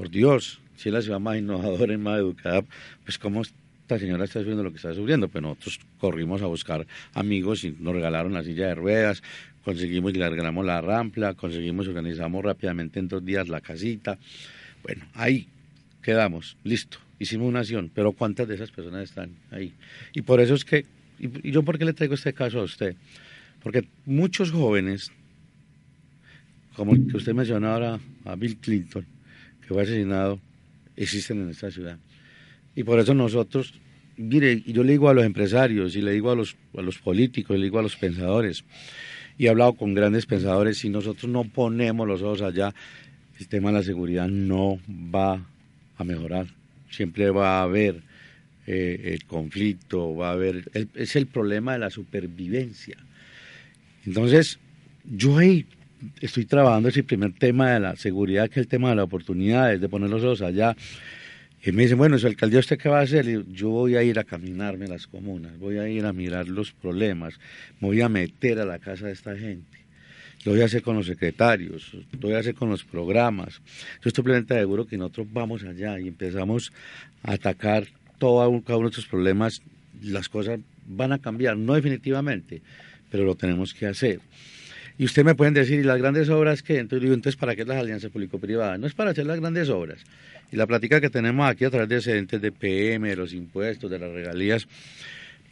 Por Dios, si es la ciudad más innovadora y más educada, pues cómo esta señora está sufriendo lo que está sufriendo. Pero nosotros corrimos a buscar amigos y nos regalaron la silla de ruedas, conseguimos y le regalamos la rampla, conseguimos y organizamos rápidamente en dos días la casita. Bueno, ahí quedamos, listo, hicimos una acción, pero ¿cuántas de esas personas están ahí? Y por eso es que, y yo por qué le traigo este caso a usted, porque muchos jóvenes como el que usted mencionó ahora, a Bill Clinton, fue asesinado, existen en esta ciudad. Y por eso nosotros, mire, yo le digo a los empresarios y le digo a los, a los políticos, le digo a los pensadores, y he hablado con grandes pensadores, si nosotros no ponemos los ojos allá, el tema de la seguridad no va a mejorar. Siempre va a haber eh, el conflicto, va a haber, es el problema de la supervivencia. Entonces, yo ahí estoy trabajando ese primer tema de la seguridad, que es el tema de las oportunidades, de poner los ojos allá. Y me dicen, bueno, su alcaldía, ¿usted qué va a hacer? Y yo voy a ir a caminarme las comunas, voy a ir a mirar los problemas, me voy a meter a la casa de esta gente. Lo voy a hacer con los secretarios, lo voy a hacer con los programas. Yo estoy plenamente seguro que nosotros vamos allá y empezamos a atacar todo, cada uno de estos problemas. Las cosas van a cambiar, no definitivamente, pero lo tenemos que hacer. Y usted me pueden decir, ¿y las grandes obras qué? Entonces ¿para qué las alianzas público-privadas? No es para hacer las grandes obras. Y la plática que tenemos aquí a través de excedentes de PM, de los impuestos, de las regalías,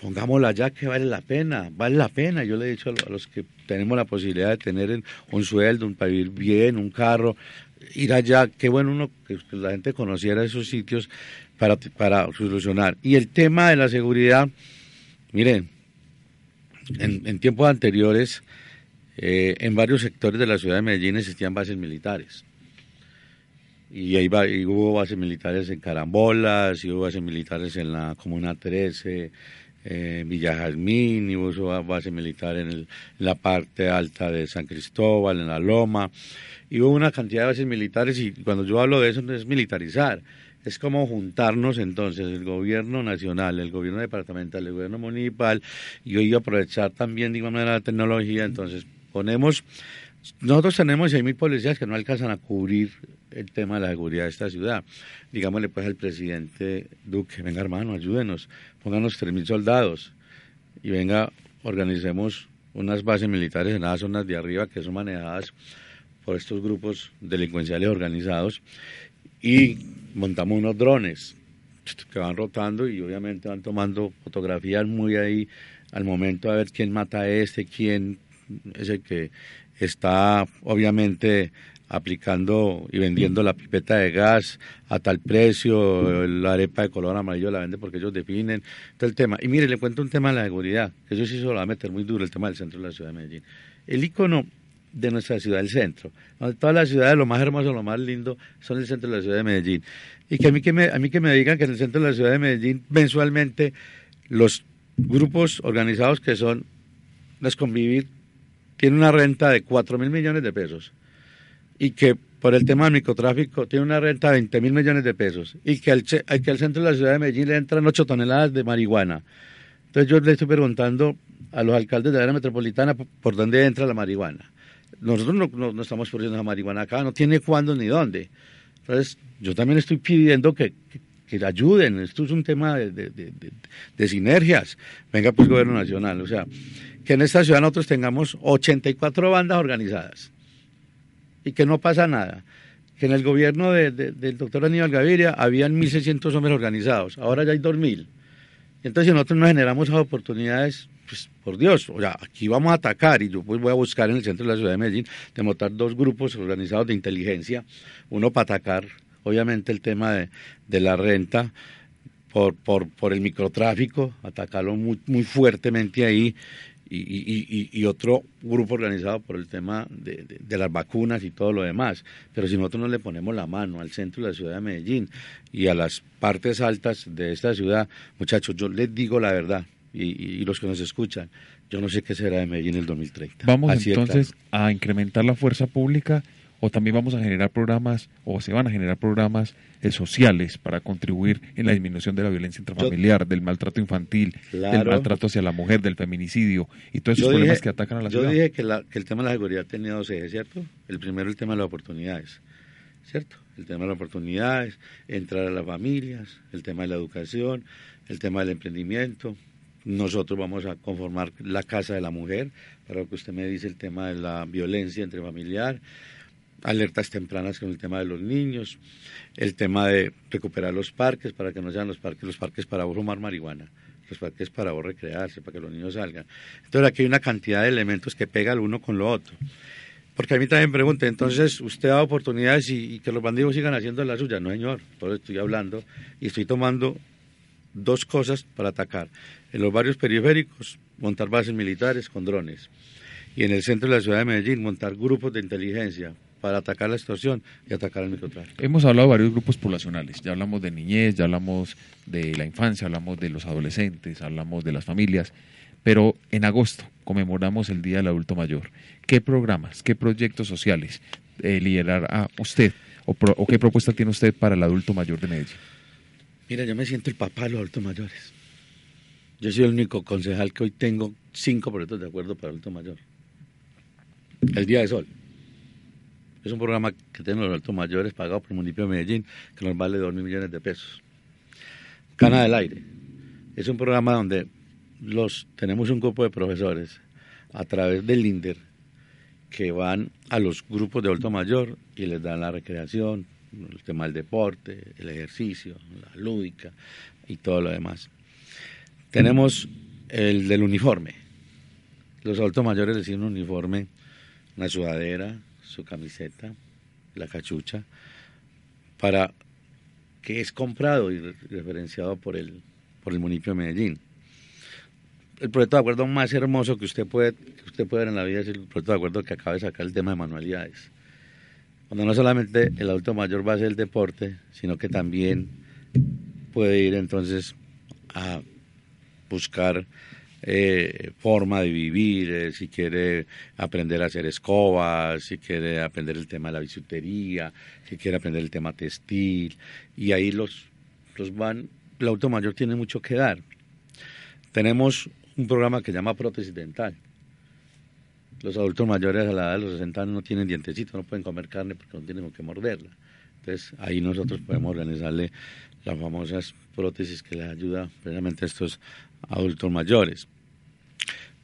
pongámosla ya que vale la pena, vale la pena. Yo le he dicho a los que tenemos la posibilidad de tener un sueldo, un, para vivir bien, un carro, ir allá, qué bueno uno que la gente conociera esos sitios para, para solucionar. Y el tema de la seguridad, miren, en, en tiempos anteriores eh, en varios sectores de la ciudad de Medellín existían bases militares. Y, ahí hubo bases militares en Carambolas, y hubo bases militares en la Comuna 13, en Villa Jazmín, y hubo base militar en, la parte alta de San Cristóbal, en la Loma. Y hubo una cantidad de bases militares, y cuando yo hablo de eso, no es militarizar. Es como juntarnos entonces el gobierno nacional, el gobierno departamental, el gobierno municipal, y hoy aprovechar también, digamos, la tecnología, entonces ponemos, nosotros tenemos 6.000 policías que no alcanzan a cubrir el tema de la seguridad de esta ciudad. Digámosle pues al presidente Duque, venga hermano, ayúdenos, pónganos 3.000 soldados y venga, organicemos unas bases militares en las zonas de arriba que son manejadas por estos grupos delincuenciales organizados y montamos unos drones que van rotando y obviamente van tomando fotografías muy ahí al momento a ver quién mata a este, quién es el que está obviamente aplicando y vendiendo la pipeta de gas a tal precio, la arepa de color amarillo la vende porque ellos definen todo el tema. Y mire, le cuento un tema de la seguridad, que eso sí se lo va a meter muy duro, el tema del centro de la ciudad de Medellín. El icono de nuestra ciudad, el centro. Todas las ciudades, lo más hermoso, lo más lindo, son el centro de la ciudad de Medellín. Y que a mí que me, a mí que me digan que en el centro de la ciudad de Medellín, mensualmente, los grupos organizados que son las convivir tiene una renta de 4 mil millones de pesos y que por el tema del microtráfico tiene una renta de 20 mil millones de pesos y que al, que centro de la ciudad de Medellín le entran 8 toneladas de marihuana. Entonces yo le estoy preguntando a los alcaldes de la área metropolitana por dónde entra la marihuana. nosotros no, no, estamos produciendo la marihuana acá, no tiene cuándo ni dónde. Entonces, yo también estoy pidiendo que, que, ayuden. Esto es un tema de, de, de, sinergias. Venga, pues, gobierno nacional. O sea, que en esta ciudad nosotros tengamos 84 bandas organizadas y que no pasa nada. Que en el gobierno del doctor Aníbal Gaviria habían 1.600 hombres organizados, ahora ya hay 2.000. Entonces, si nosotros no generamos esas oportunidades, pues por Dios, o sea, aquí vamos a atacar y yo pues voy a buscar en el centro de la ciudad de Medellín de montar dos grupos organizados de inteligencia, uno para atacar obviamente el tema de, la renta por, el microtráfico, atacarlo muy fuertemente ahí y, y, y, otro grupo organizado por el tema de, de, las vacunas y todo lo demás. Pero si nosotros no le ponemos la mano al centro de la ciudad de Medellín y a las partes altas de esta ciudad, muchachos, yo les digo la verdad, y, los que nos escuchan, yo no sé qué será de Medellín en el 2030. Vamos entonces a incrementar la fuerza pública o también vamos a generar programas o se van a generar programas eh, sociales para contribuir en la disminución de la violencia intrafamiliar, del maltrato infantil, del maltrato hacia la mujer, del feminicidio y todos esos problemas que atacan a la ciudad. Yo dije que, que el tema de la seguridad tenía dos ejes, ¿cierto? El primero el tema de las oportunidades, ¿cierto? El tema de las oportunidades, entrar a las familias, el tema de la educación, el tema del emprendimiento, nosotros vamos a conformar la Casa de la Mujer, para lo que usted me dice el tema de la violencia entre familiar, alertas tempranas con el tema de los niños, el tema de recuperar los parques para que no sean los parques, los parques para fumar marihuana, los parques para vos recrearse, para que los niños salgan. Entonces aquí hay una cantidad de elementos que pega el uno con lo otro. Porque a mí también pregunta, entonces usted da oportunidades y, y que los bandidos sigan haciendo la suya. No, señor, eso estoy hablando y estoy tomando dos cosas para atacar. En los barrios periféricos, montar bases militares con drones. Y en el centro de la ciudad de Medellín, montar grupos de inteligencia para atacar la extorsión y atacar el microtráfico. Hemos hablado de varios grupos poblacionales. Ya hablamos de niñez, ya hablamos de la infancia, hablamos de los adolescentes, hablamos de las familias. Pero en agosto conmemoramos el Día del Adulto Mayor. ¿Qué programas, qué proyectos sociales eh, liderará usted o, o qué propuesta tiene usted para el adulto mayor de Medellín? Mira, yo me siento el papá de los adultos mayores. Yo soy el único concejal que hoy tengo cinco proyectos de acuerdo para el adulto mayor. El Día de Sol. Es un programa que tenemos los adultos mayores pagado por el municipio de Medellín, que nos vale dos mil millones de pesos. Cana del Aire. Es un programa donde los tenemos un grupo de profesores a través del INDER que van a los grupos de adulto mayor y les dan la recreación, el tema del deporte, el ejercicio, la lúdica y todo lo demás. Tenemos el del uniforme. Los adultos mayores reciben un uniforme, una sudadera, su camiseta, la cachucha, para que es comprado y referenciado por el, por el municipio de Medellín. El proyecto de acuerdo más hermoso que usted puede, que usted puede ver en la vida es el proyecto de acuerdo que acaba de sacar el tema de manualidades cuando no solamente el adulto mayor va a hacer el deporte, sino que también puede ir entonces a buscar eh, forma de vivir, eh, si quiere aprender a hacer escobas, si quiere aprender el tema de la bisutería, si quiere aprender el tema textil, y ahí los, los van, el adulto mayor tiene mucho que dar. Tenemos un programa que se llama prótesis dental, los adultos mayores a la edad de los 60 años no tienen dientecitos, no pueden comer carne porque no tienen que morderla. Entonces ahí nosotros podemos organizarle las famosas prótesis que les ayuda precisamente a estos adultos mayores.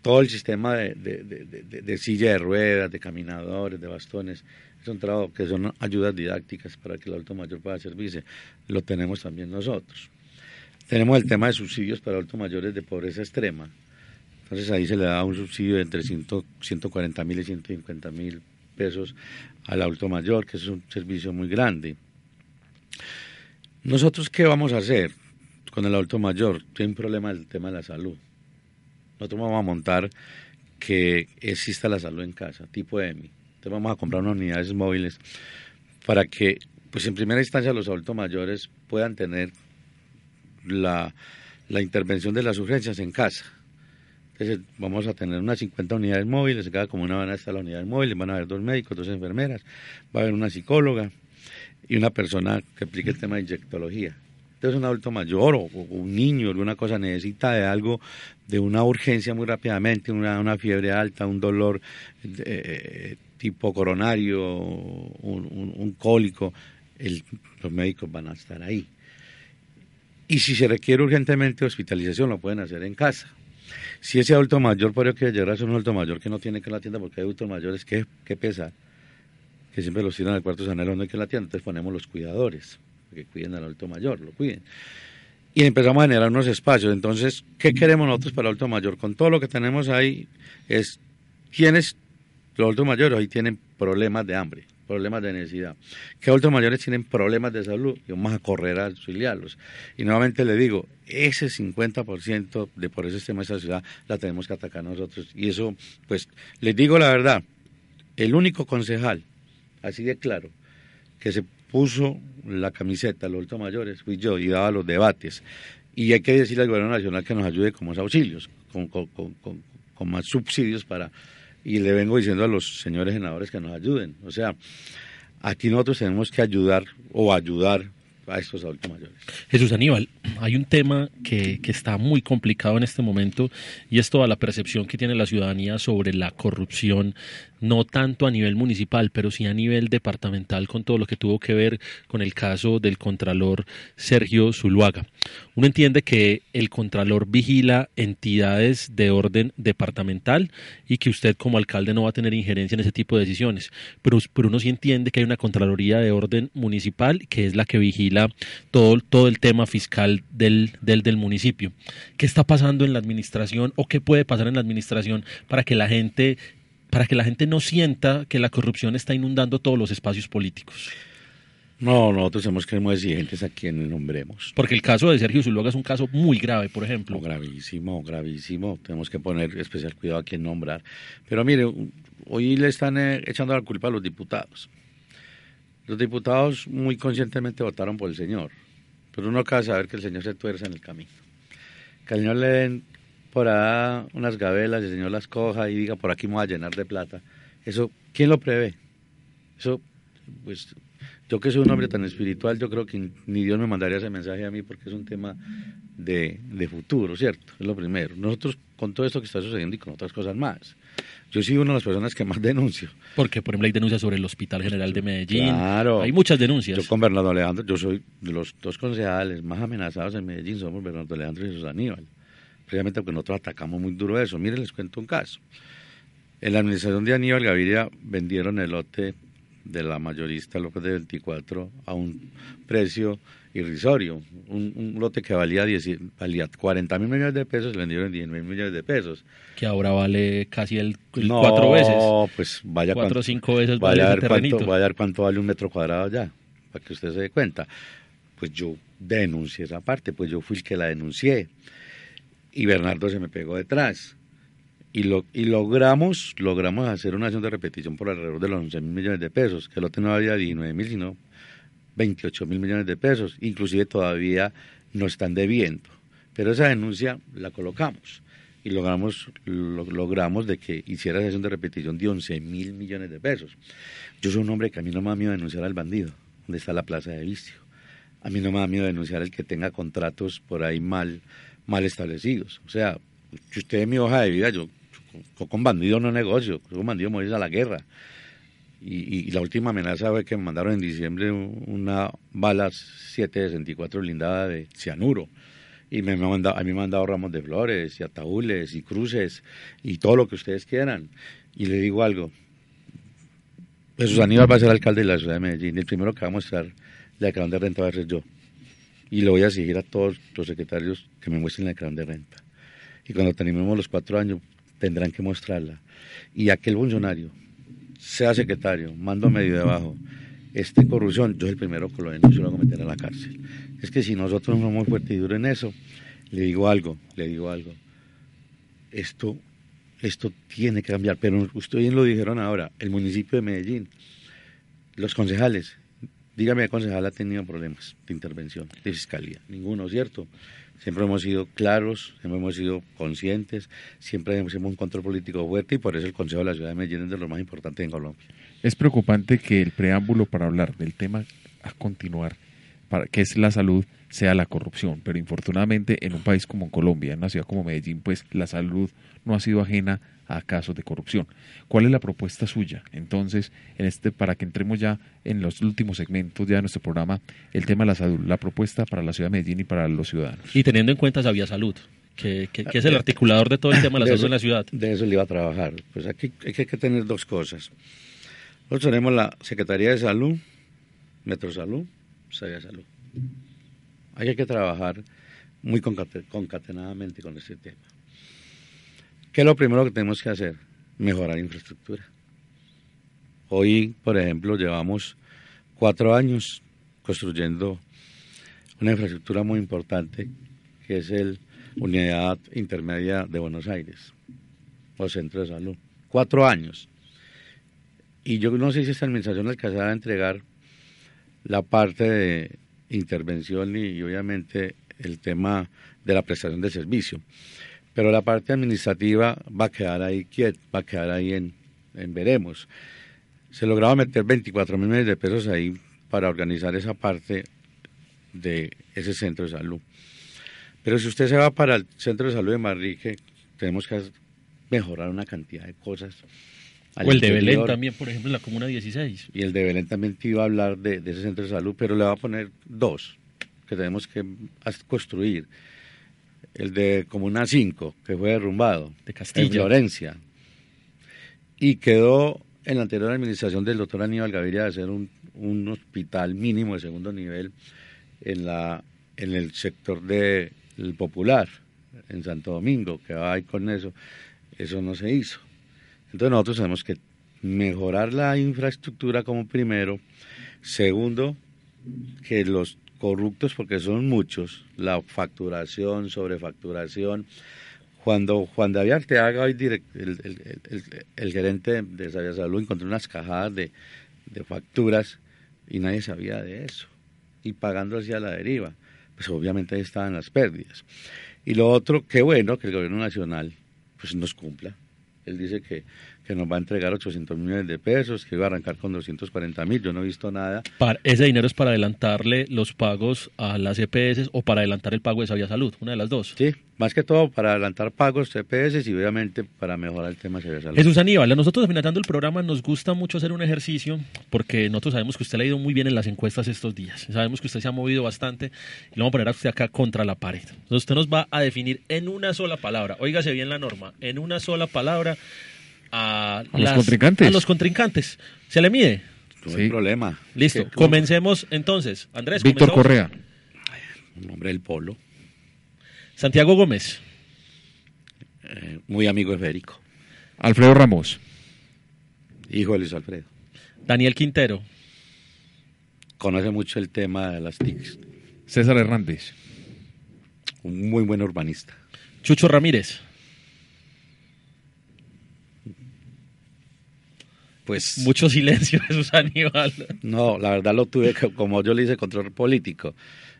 Todo el sistema de, de, silla de ruedas, de caminadores, de bastones, es un trabajo que son ayudas didácticas para que el adulto mayor pueda servirse. Lo tenemos también nosotros. Tenemos el tema de subsidios para adultos mayores de pobreza extrema, entonces ahí se le da un subsidio de entre 140 mil y 150 mil pesos al adulto mayor, que es un servicio muy grande. Nosotros, ¿qué vamos a hacer con el adulto mayor? Tiene un problema el tema de la salud. Nosotros vamos a montar que exista la salud en casa, tipo EMI. Entonces vamos a comprar unas unidades móviles para que, pues en primera instancia, los adultos mayores puedan tener la, la intervención de las urgencias en casa entonces vamos a tener unas 50 unidades móviles, cada comuna van a estar las unidades móviles, van a haber dos médicos, dos enfermeras, va a haber una psicóloga y una persona que aplique el tema de inyectología. Entonces un adulto mayor o, un niño, alguna cosa necesita de algo, de una urgencia muy rápidamente, una, fiebre alta, un dolor eh, tipo coronario, un, cólico, los médicos van a estar ahí. Y si se requiere urgentemente hospitalización, lo pueden hacer en casa. Si ese adulto mayor, por que llegar a ser un adulto mayor que no tiene que ir a la tienda porque hay adultos mayores que, que pesa, que siempre los tiran al cuarto sanero, no hay que ir a la tienda, entonces ponemos los cuidadores, que cuiden al adulto mayor, lo cuiden. Y empezamos a generar unos espacios. Entonces, ¿qué queremos nosotros para el adulto mayor? Con todo lo que tenemos ahí, es quienes, los adultos mayores, hoy tienen problemas de hambre problemas de necesidad. Que adultos mayores tienen problemas de salud y vamos a correr a auxiliarlos. Y nuevamente le digo, ese 50% de por ese sistema de esta ciudad la tenemos que atacar nosotros. Y eso, pues, les digo la verdad, el único concejal, así de claro, que se puso la camiseta, los mayores, fui yo y daba los debates. Y hay que decirle al gobierno nacional que nos ayude con más auxilios, con, más subsidios para y le vengo diciendo a los señores senadores que nos ayuden. O sea, aquí nosotros tenemos que ayudar o ayudar a estos adultos mayores. Jesús Aníbal, hay un tema que, está muy complicado en este momento y es toda la percepción que tiene la ciudadanía sobre la corrupción no tanto a nivel municipal, pero sí a nivel departamental con todo lo que tuvo que ver con el caso del contralor Sergio Zuluaga. Uno entiende que el contralor vigila entidades de orden departamental y que usted como alcalde no va a tener injerencia en ese tipo de decisiones, pero, pero uno sí entiende que hay una contraloría de orden municipal que es la que vigila todo, todo el tema fiscal del, del, del municipio. ¿Qué está pasando en la administración o qué puede pasar en la administración para que la gente para que la gente no sienta que la corrupción está inundando todos los espacios políticos. No, nosotros somos que muy exigentes a quienes nombremos. Porque el caso de Sergio Zuluaga es un caso muy grave, por ejemplo. gravísimo, gravísimo. Tenemos que poner especial cuidado a quién nombrar. Pero mire, hoy le están eh, echando la culpa a los diputados. Los diputados muy conscientemente votaron por el señor. Pero uno acaba de saber que el señor se tuerza en el camino. Que al señor le den por ahí unas gabelas, el Señor las coja y diga, por aquí me voy a llenar de plata. Eso, ¿quién lo prevé? Eso, pues, yo que soy un hombre tan espiritual, yo creo que ni Dios me mandaría ese mensaje a mí porque es un tema de, de futuro, ¿cierto? Es lo primero. Nosotros, con todo esto que está sucediendo y con otras cosas más, yo soy una de las personas que más denuncio. Porque, por ejemplo, hay denuncias sobre el Hospital General de Medellín. Claro. Hay muchas denuncias. Yo con Bernardo Alejandro, yo soy de los dos concejales más amenazados en Medellín, somos Bernardo Alejandro y Jesús Aníbal precisamente porque nosotros atacamos muy duro eso. Miren, les cuento un caso. En la administración de Aníbal Gaviria vendieron el lote de la mayorista López de 24 a un precio irrisorio. Un, lote que valía, 10, valía 40 mil millones de pesos, le vendieron 10 mil millones de pesos. Que ahora vale casi el, cuatro veces. No, pues vaya cuatro o cinco veces vale vaya, cuánto, vaya a ver cuánto vale un metro cuadrado ya, para que usted se dé cuenta. Pues yo denuncié esa parte, pues yo fui el que la denuncié y Bernardo se me pegó detrás. Y, lo, y logramos, logramos hacer una acción de repetición por alrededor de los 11 mil millones de pesos, que el lote no había 19 mil, sino 28 mil millones de pesos. Inclusive todavía no están debiendo. Pero esa denuncia la colocamos y logramos, logramos de que hiciera esa acción de repetición de 11 mil millones de pesos. Yo soy un hombre que a mí no me da miedo denunciar al bandido, donde está la plaza de vicio. A mí no me da miedo denunciar al que tenga contratos por ahí mal mal establecidos. O sea, si usted es mi hoja de vida, yo, con bandido no negocio, con bandido me voy a la guerra. Y, la última amenaza fue que me mandaron en diciembre una bala 764 blindada de cianuro. Y me, me mandado, a mí me han dado ramos de flores y ataúdes y cruces y todo lo que ustedes quieran. Y le digo algo. Jesús Aníbal va a ser alcalde de la ciudad de Medellín. El primero que va a mostrar la declaración de renta va a ser yo y le voy a exigir a todos los secretarios que me muestren la declaración de renta. Y cuando terminemos los cuatro años, tendrán que mostrarla. Y aquel funcionario, sea secretario, mando medio debajo, este corrupción, yo soy el primero que lo denuncio y lo hago meter a la cárcel. Es que si nosotros no somos fuertes y duros en eso, le digo algo, le digo algo. Esto, esto tiene que cambiar. Pero ustedes lo dijeron ahora, el municipio de Medellín, los concejales, Dígame, concejal ha tenido problemas de intervención, de fiscalía. Ninguno, ¿cierto? Siempre hemos sido claros, siempre hemos sido conscientes, siempre hemos un control político fuerte y por eso el Consejo de la Ciudad de Medellín es de los más importantes en Colombia. Es preocupante que el preámbulo para hablar del tema a continuar para que es la salud sea la corrupción. Pero infortunadamente en un país como Colombia, en una ciudad como Medellín, pues la salud no ha sido ajena a casos de corrupción. ¿Cuál es la propuesta suya? Entonces, en este, para que entremos ya en los últimos segmentos ya de nuestro programa, el tema de la salud, la propuesta para la ciudad de Medellín y para los ciudadanos. Y teniendo en cuenta Sabía Salud, que, que, es el articulador de todo el tema de la salud en la ciudad. De eso le iba a trabajar. Pues aquí hay que tener dos cosas. Nosotros tenemos la Secretaría de Salud, Metrosalud, Sabia Salud. Hay que trabajar muy concatenadamente con este tema. ¿Qué es lo primero que tenemos que hacer? Mejorar infraestructura. Hoy, por ejemplo, llevamos cuatro años construyendo una infraestructura muy importante, que es el Unidad Intermedia de Buenos Aires, o Centro de Salud. Cuatro años. Y yo no sé si esta administración alcanzará a entregar la parte de intervención y obviamente el tema de la prestación de servicio. Pero la parte administrativa va a quedar ahí quieta, va a quedar ahí en, veremos. Se lograba meter 24 mil millones de pesos ahí para organizar esa parte de ese centro de salud. Pero si usted se va para el centro de salud de Marrique, tenemos que mejorar una cantidad de cosas. O el de Belén también, por ejemplo, en la Comuna 16. Y el de Belén también te iba a hablar de, de ese centro de salud, pero le va a poner dos que tenemos que construir el de Comuna 5, que fue derrumbado, de Castilla. en Florencia, y quedó en la anterior administración del doctor Aníbal Gaviria de hacer un, hospital mínimo de segundo nivel en, la, en el sector del Popular, en Santo Domingo, que va ahí con eso, eso no se hizo. Entonces nosotros tenemos que mejorar la infraestructura como primero, segundo, que los corruptos, porque son muchos, la facturación, sobrefacturación. Cuando Juan David Arteaga, hoy el, gerente de Sabia Salud, encontró unas cajadas de, facturas y nadie sabía de eso. Y pagando hacia la deriva, pues obviamente ahí estaban las pérdidas. Y lo otro, qué bueno que el gobierno nacional pues nos cumpla. Él dice que que nos va a entregar 800 millones de pesos, que iba a arrancar con 240 mil, yo no he visto nada. Para, ¿Ese dinero es para adelantarle los pagos a las EPS o para adelantar el pago de Sabia Salud? Una de las dos. Sí, más que todo para adelantar pagos EPS y obviamente para mejorar el tema de Sabia Salud. Jesús Aníbal, a nosotros finalizando el programa nos gusta mucho hacer un ejercicio porque nosotros sabemos que usted le ha ido muy bien en las encuestas estos días. Sabemos que usted se ha movido bastante y lo vamos a poner a usted acá contra la pared. Entonces usted nos va a definir en una sola palabra, óigase bien la norma, en una sola palabra a, los contrincantes. A los contrincantes. ¿Se le mide? No hay problema. Listo. Comencemos entonces. Andrés. Víctor Correa. Un hombre del polo. Santiago Gómez. Eh, muy amigo de Federico. Alfredo Ramos. Hijo de Luis Alfredo. Daniel Quintero. Conoce mucho el tema de las TICs. César Hernández. Un muy buen urbanista. Chucho Ramírez. Pues... Mucho silencio, Jesús Aníbal. No, la verdad lo tuve, como yo le hice control político.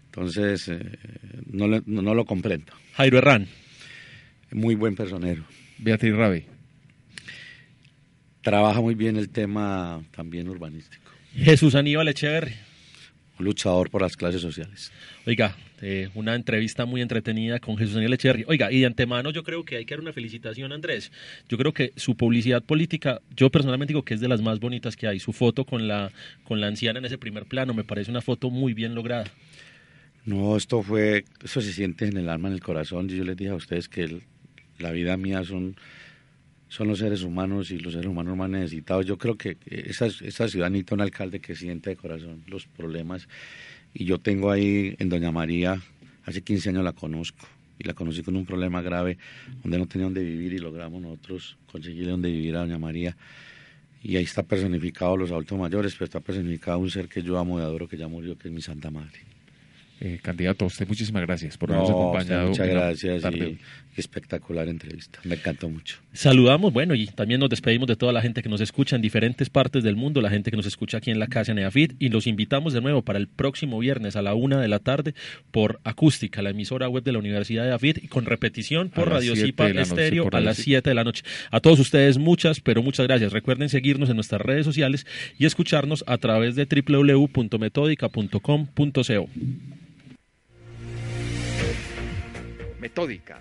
Entonces, eh, no, lo comprendo. Jairo Herrán. Muy buen personero. Beatriz Rabe. Trabaja muy bien el tema también urbanístico. Jesús Aníbal Echeverri. Un luchador por las clases sociales. Oiga, eh, una entrevista muy entretenida con Jesús Daniel Echeverri. Oiga, y de antemano yo creo que hay que dar una felicitación Andrés. Yo creo que su publicidad política, yo personalmente digo que es de las más bonitas que hay. Su foto con la, con la anciana en ese primer plano me parece una foto muy bien lograda. No, esto fue, eso se siente en el alma, en el corazón. Yo les dije a ustedes que la vida mía son, son los seres humanos y los seres humanos más necesitados. Yo creo que esa, esa ciudad necesita un alcalde que siente de corazón los problemas y yo tengo ahí en Doña María, hace 15 años la conozco, y la conocí con un problema grave, donde no tenía donde vivir y logramos nosotros conseguirle donde vivir a Doña María. Y ahí está personificado los adultos mayores, pero está personificado un ser que yo amo y adoro, que ya murió, que es mi Santa Madre. Eh, candidato, a usted muchísimas gracias por habernos acompañado. Muchas gracias y, espectacular entrevista. Me encantó mucho. Saludamos, bueno, y también nos despedimos de toda la gente que nos escucha en diferentes partes del mundo, la gente que nos escucha aquí en la casa en EAFIT, y los invitamos de nuevo para el próximo viernes a la una de la tarde por Acústica, la emisora web de la Universidad de EAFIT, y con repetición por Radio Cipa Estéreo a las 7 de la noche. A todos ustedes muchas, pero muchas gracias. Recuerden seguirnos en nuestras redes sociales y escucharnos a través de www.metódica.com.co. Metódica,